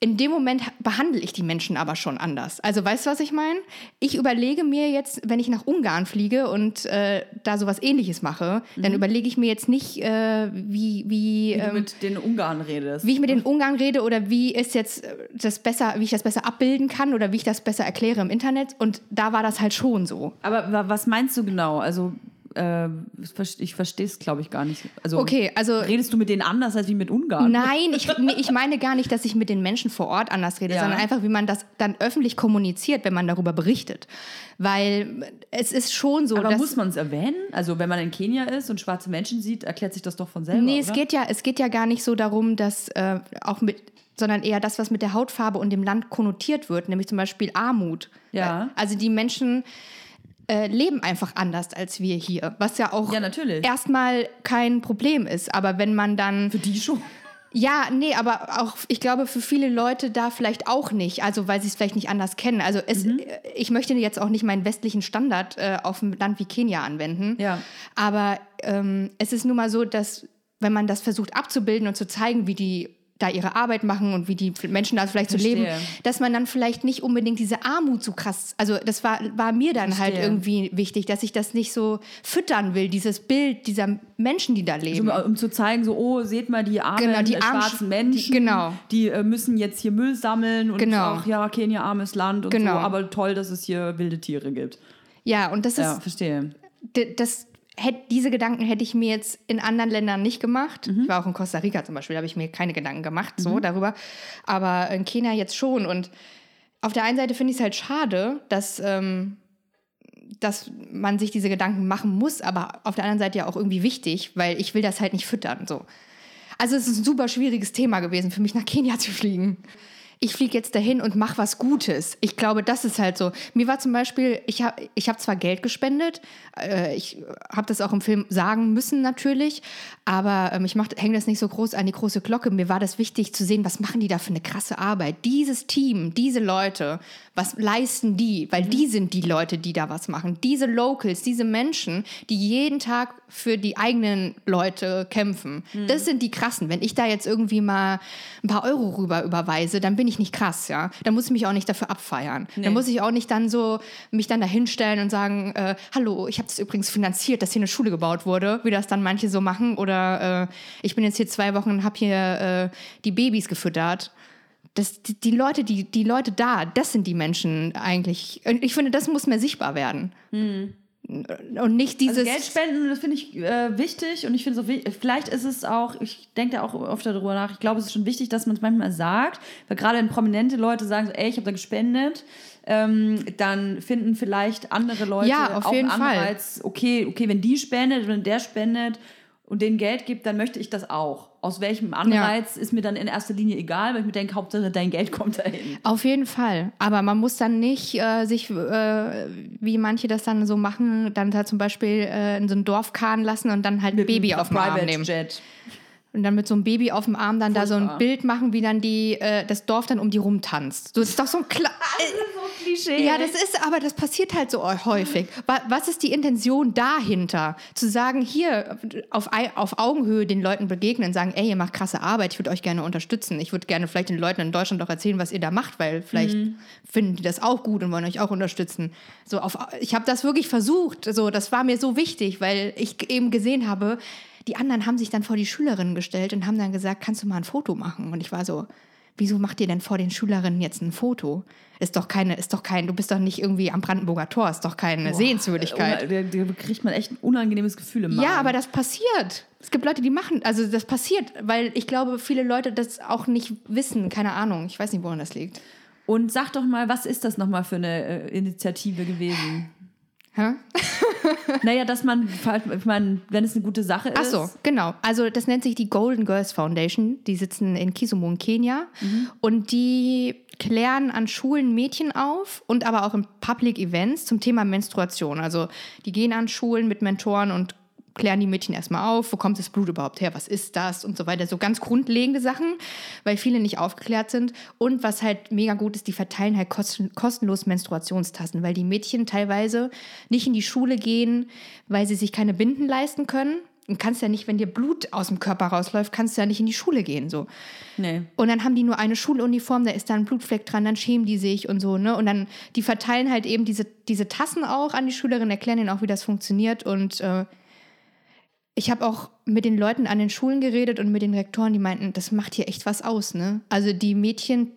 [SPEAKER 2] in dem Moment behandle ich die Menschen aber schon anders. Also weißt du, was ich meine? Ich überlege mir jetzt, wenn ich nach Ungarn fliege und äh, da sowas ähnliches mache, mhm. dann überlege ich mir jetzt nicht, äh, wie... Wie,
[SPEAKER 1] wie ähm, du mit den Ungarn redest.
[SPEAKER 2] Wie ich mit den Ungarn rede oder wie ist jetzt äh, das besser, wie ich das besser abbilden kann oder wie ich das besser erkläre im Internet. Und da war das halt schon so.
[SPEAKER 1] Aber was meinst du genau? Also äh, ich verstehe es, glaube ich, gar nicht. Also,
[SPEAKER 2] okay, also.
[SPEAKER 1] Redest du mit denen anders als wie mit Ungarn?
[SPEAKER 2] Nein, ich, ich meine gar nicht, dass ich mit den Menschen vor Ort anders rede, ja. sondern einfach, wie man das dann öffentlich kommuniziert, wenn man darüber berichtet. Weil es ist schon so.
[SPEAKER 1] Aber muss man es erwähnen? Also, wenn man in Kenia ist und schwarze Menschen sieht, erklärt sich das doch von selber.
[SPEAKER 2] Nee, es, Geht, ja, es geht ja gar nicht so darum, dass äh, auch mit sondern eher das, was mit der Hautfarbe und dem Land konnotiert wird, nämlich zum Beispiel Armut.
[SPEAKER 1] Ja.
[SPEAKER 2] Also die Menschen äh, leben einfach anders als wir hier, was ja auch
[SPEAKER 1] ja,
[SPEAKER 2] erstmal kein Problem ist. Aber wenn man dann.
[SPEAKER 1] Für die schon.
[SPEAKER 2] Ja, nee, aber auch, ich glaube, für viele Leute da vielleicht auch nicht, also weil sie es vielleicht nicht anders kennen. Also es, mhm. ich möchte jetzt auch nicht meinen westlichen Standard äh, auf ein Land wie Kenia anwenden.
[SPEAKER 1] Ja.
[SPEAKER 2] Aber ähm, es ist nun mal so, dass wenn man das versucht abzubilden und zu zeigen, wie die da ihre Arbeit machen und wie die Menschen da vielleicht so leben,
[SPEAKER 1] Verstehe.
[SPEAKER 2] dass man dann vielleicht nicht unbedingt diese Armut so krass, also das war, war mir dann halt
[SPEAKER 1] Verstehe.
[SPEAKER 2] irgendwie wichtig, dass ich das nicht so füttern will, dieses Bild dieser Menschen, die da leben.
[SPEAKER 1] Um, um zu zeigen, so, oh, seht mal die armen,
[SPEAKER 2] Genau, die
[SPEAKER 1] äh,
[SPEAKER 2] armen
[SPEAKER 1] schwarzen
[SPEAKER 2] Sch-
[SPEAKER 1] Menschen,
[SPEAKER 2] die- genau.
[SPEAKER 1] die äh, müssen jetzt hier Müll sammeln und
[SPEAKER 2] Genau.
[SPEAKER 1] ach ja, Kenia, armes Land und
[SPEAKER 2] Genau.
[SPEAKER 1] so, aber toll, dass es hier wilde Tiere gibt.
[SPEAKER 2] Ja, und das ist,
[SPEAKER 1] Ja, verstehe.
[SPEAKER 2] das hätt, diese Gedanken hätte ich mir jetzt in anderen Ländern nicht gemacht. Ich war auch in Costa Rica zum Beispiel, da habe ich mir keine Gedanken gemacht so darüber. Aber in Kenia jetzt schon. Und auf der einen Seite finde ich es halt schade, dass, ähm, dass man sich diese Gedanken machen muss, aber auf der anderen Seite ja auch irgendwie wichtig, weil ich will das halt nicht füttern. So. Also es ist ein super schwieriges Thema gewesen für mich, nach Kenia zu fliegen. Ich fliege jetzt dahin und mache was Gutes. Ich glaube, das ist halt so. Mir war zum Beispiel, ich habe ich hab zwar Geld gespendet, äh, ich habe das auch im Film sagen müssen natürlich, aber ähm, ich hänge das nicht so groß an die große Glocke. Mir war das wichtig zu sehen, was machen die da für eine krasse Arbeit. Dieses Team, diese Leute, was leisten die? Weil die sind die Leute, die da was machen. Diese Locals, diese Menschen, die jeden Tag für die eigenen Leute kämpfen. Das sind die krassen. Wenn ich da jetzt irgendwie mal ein paar Euro rüber überweise, dann bin ich nicht krass, ja. Dann muss ich mich auch nicht dafür abfeiern. Dann muss ich auch nicht dann so mich dann da hinstellen und sagen, äh, hallo, ich habe das übrigens finanziert, dass hier eine Schule gebaut wurde, wie das dann manche so machen. Oder äh, ich bin jetzt hier zwei Wochen und habe hier äh, die Babys gefüttert. Das, die, die Leute, die, die Leute da, das sind die Menschen eigentlich. Und Ich finde, das muss mehr sichtbar werden. Und nicht dieses.
[SPEAKER 1] Also Geld spenden, das finde ich äh, wichtig und ich finde es auch wichtig. Vielleicht ist es auch, ich denke da auch oft darüber nach, ich glaube, es ist schon wichtig, dass man es manchmal sagt, weil gerade wenn prominente Leute sagen, so, ey, ich habe da gespendet, ähm, dann finden vielleicht andere Leute
[SPEAKER 2] Ja, auf
[SPEAKER 1] auch
[SPEAKER 2] jeden
[SPEAKER 1] einen
[SPEAKER 2] Fall.
[SPEAKER 1] Anreiz, okay, okay, wenn die spendet, wenn der spendet und denen Geld gibt, dann möchte ich das auch. Aus welchem Anreiz ist mir dann in erster Linie egal, weil ich mir denke, Hauptsache dein Geld kommt dahin.
[SPEAKER 2] Auf jeden Fall. Aber man muss dann nicht äh, sich, äh, wie manche das dann so machen, dann da zum Beispiel äh, in so ein Dorf karren lassen und dann halt ein Baby auf den Arm nehmen.
[SPEAKER 1] Jet.
[SPEAKER 2] Und dann mit so einem Baby auf dem Arm dann da so
[SPEAKER 1] Furchtbar.
[SPEAKER 2] ein Bild machen, wie dann die, äh, das Dorf dann um die rumtanzt. So, das ist doch so ein klar.
[SPEAKER 1] Klischee.
[SPEAKER 2] Ja, das ist, aber das passiert halt so häufig. Wa- Was ist die Intention dahinter? Zu sagen, hier auf, auf Augenhöhe den Leuten begegnen und sagen, ey, ihr macht krasse Arbeit, ich würde euch gerne unterstützen. Ich würde gerne vielleicht den Leuten in Deutschland auch erzählen, was ihr da macht, weil vielleicht finden die das auch gut und wollen euch auch unterstützen. So auf, ich habe das wirklich versucht. So, das war mir so wichtig, weil ich eben gesehen habe, die anderen haben sich dann vor die Schülerinnen gestellt und haben dann gesagt, kannst du mal ein Foto machen? Und ich war so, wieso macht ihr denn vor den Schülerinnen jetzt ein Foto? Ist doch keine, ist doch kein, du bist doch nicht irgendwie am Brandenburger Tor, ist doch keine Sehenswürdigkeit.
[SPEAKER 1] Da, da kriegt man echt ein unangenehmes Gefühl im Magen.
[SPEAKER 2] Ja, aber das passiert. Es gibt Leute, die machen, also das passiert, weil ich glaube, viele Leute das auch nicht wissen, keine Ahnung. Ich weiß nicht, woran das liegt.
[SPEAKER 1] Und sag doch mal, was ist das nochmal für eine äh, Initiative gewesen?
[SPEAKER 2] Hä?
[SPEAKER 1] naja, dass man, ich meine, wenn es eine gute Sache
[SPEAKER 2] Ach
[SPEAKER 1] ist.
[SPEAKER 2] so, genau. Also das nennt sich die Golden Girls Foundation. Die sitzen in Kisumu in Kenia und die klären an Schulen Mädchen auf und aber auch in Public Events zum Thema Menstruation. Also die gehen an Schulen mit Mentoren und klären die Mädchen erstmal auf, wo kommt das Blut überhaupt her, was ist das und so weiter. So ganz grundlegende Sachen, weil viele nicht aufgeklärt sind. Und was halt mega gut ist, die verteilen halt kosten, kostenlos Menstruationstassen, weil die Mädchen teilweise nicht in die Schule gehen, weil sie sich keine Binden leisten können. Und kannst ja nicht, wenn dir Blut aus dem Körper rausläuft, kannst du ja nicht in die Schule gehen. So.
[SPEAKER 1] Nee.
[SPEAKER 2] Und dann haben die nur eine Schuluniform, da ist da ein Blutfleck dran, dann schämen die sich und so, ne? Und dann, die verteilen halt eben diese, diese Tassen auch an die Schülerinnen, erklären ihnen auch, wie das funktioniert. Und äh, ich habe auch mit den Leuten an den Schulen geredet und mit den Rektoren, die meinten, das macht hier echt was aus, ne? Also die Mädchen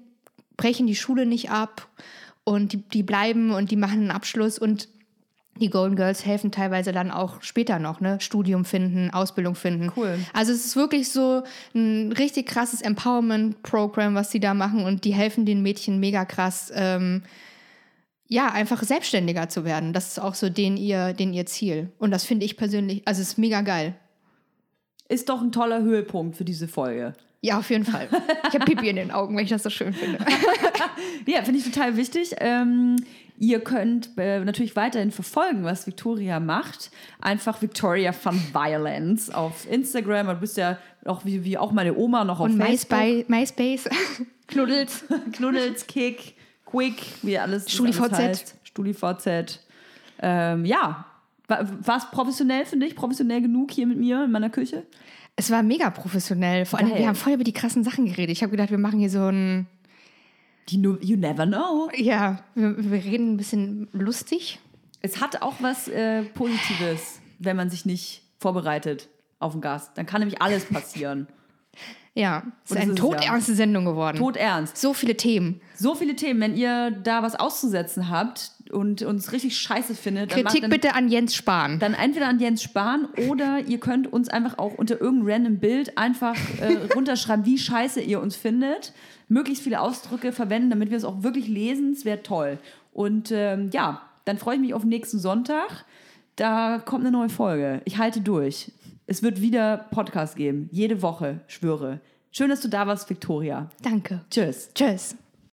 [SPEAKER 2] brechen die Schule nicht ab und die, die bleiben und die machen einen Abschluss und die Golden Girls helfen teilweise dann auch später noch, ne? Studium finden, Ausbildung finden.
[SPEAKER 1] Cool.
[SPEAKER 2] Also es ist wirklich so ein richtig krasses Empowerment-Programm, was sie da machen und die helfen den Mädchen mega krass, ähm, ja, einfach selbstständiger zu werden. Das ist auch so den ihr, den ihr Ziel. Und das finde ich persönlich, also es ist mega geil.
[SPEAKER 1] Ist doch ein toller Höhepunkt für diese Folge.
[SPEAKER 2] Ja, auf jeden Fall. Ich habe Pipi in den Augen, wenn ich das so schön finde.
[SPEAKER 1] Ja, finde ich total wichtig. Ähm, ihr könnt äh, natürlich weiterhin verfolgen, was Victoria macht. Einfach Victoria von Violence auf Instagram. Du bist ja auch wie, wie auch meine Oma noch auf
[SPEAKER 2] Und
[SPEAKER 1] Facebook.
[SPEAKER 2] MySpace, MySpace Knuddels.
[SPEAKER 1] Knuddels, Kick, Quick, wie alles.
[SPEAKER 2] StudiVZ.
[SPEAKER 1] heißt. StudiVZ. Ähm, ja. War es professionell, finde ich? Professionell genug hier mit mir in meiner Küche?
[SPEAKER 2] Es war mega professionell. Vor allem,
[SPEAKER 1] Geil.
[SPEAKER 2] wir haben voll über die krassen Sachen geredet. Ich habe gedacht, wir machen hier so ein,
[SPEAKER 1] Die nu- you never know.
[SPEAKER 2] ja, wir, wir reden ein bisschen lustig.
[SPEAKER 1] Es hat auch was äh, Positives, wenn man sich nicht vorbereitet auf den Gast. Dann kann nämlich alles passieren.
[SPEAKER 2] Ja, es ist eine
[SPEAKER 1] es ja.
[SPEAKER 2] todernste Sendung geworden.
[SPEAKER 1] Todernst.
[SPEAKER 2] So viele Themen.
[SPEAKER 1] So viele Themen. Wenn ihr da was auszusetzen habt und uns richtig scheiße findet, dann,
[SPEAKER 2] Kritik
[SPEAKER 1] dann,
[SPEAKER 2] bitte an Jens Spahn.
[SPEAKER 1] dann entweder an Jens Spahn oder ihr könnt uns einfach auch unter irgendeinem random Bild einfach äh, runterschreiben, wie scheiße ihr uns findet. Möglichst viele Ausdrücke verwenden, damit wir es auch wirklich lesen. Es wäre toll. Und ähm, ja, dann freue ich mich auf nächsten Sonntag. Da kommt eine neue Folge. Ich halte durch. Es wird wieder Podcast geben. Jede Woche, schwöre. Schön, dass du da warst, Victoria.
[SPEAKER 2] Danke.
[SPEAKER 1] Tschüss.
[SPEAKER 2] Tschüss.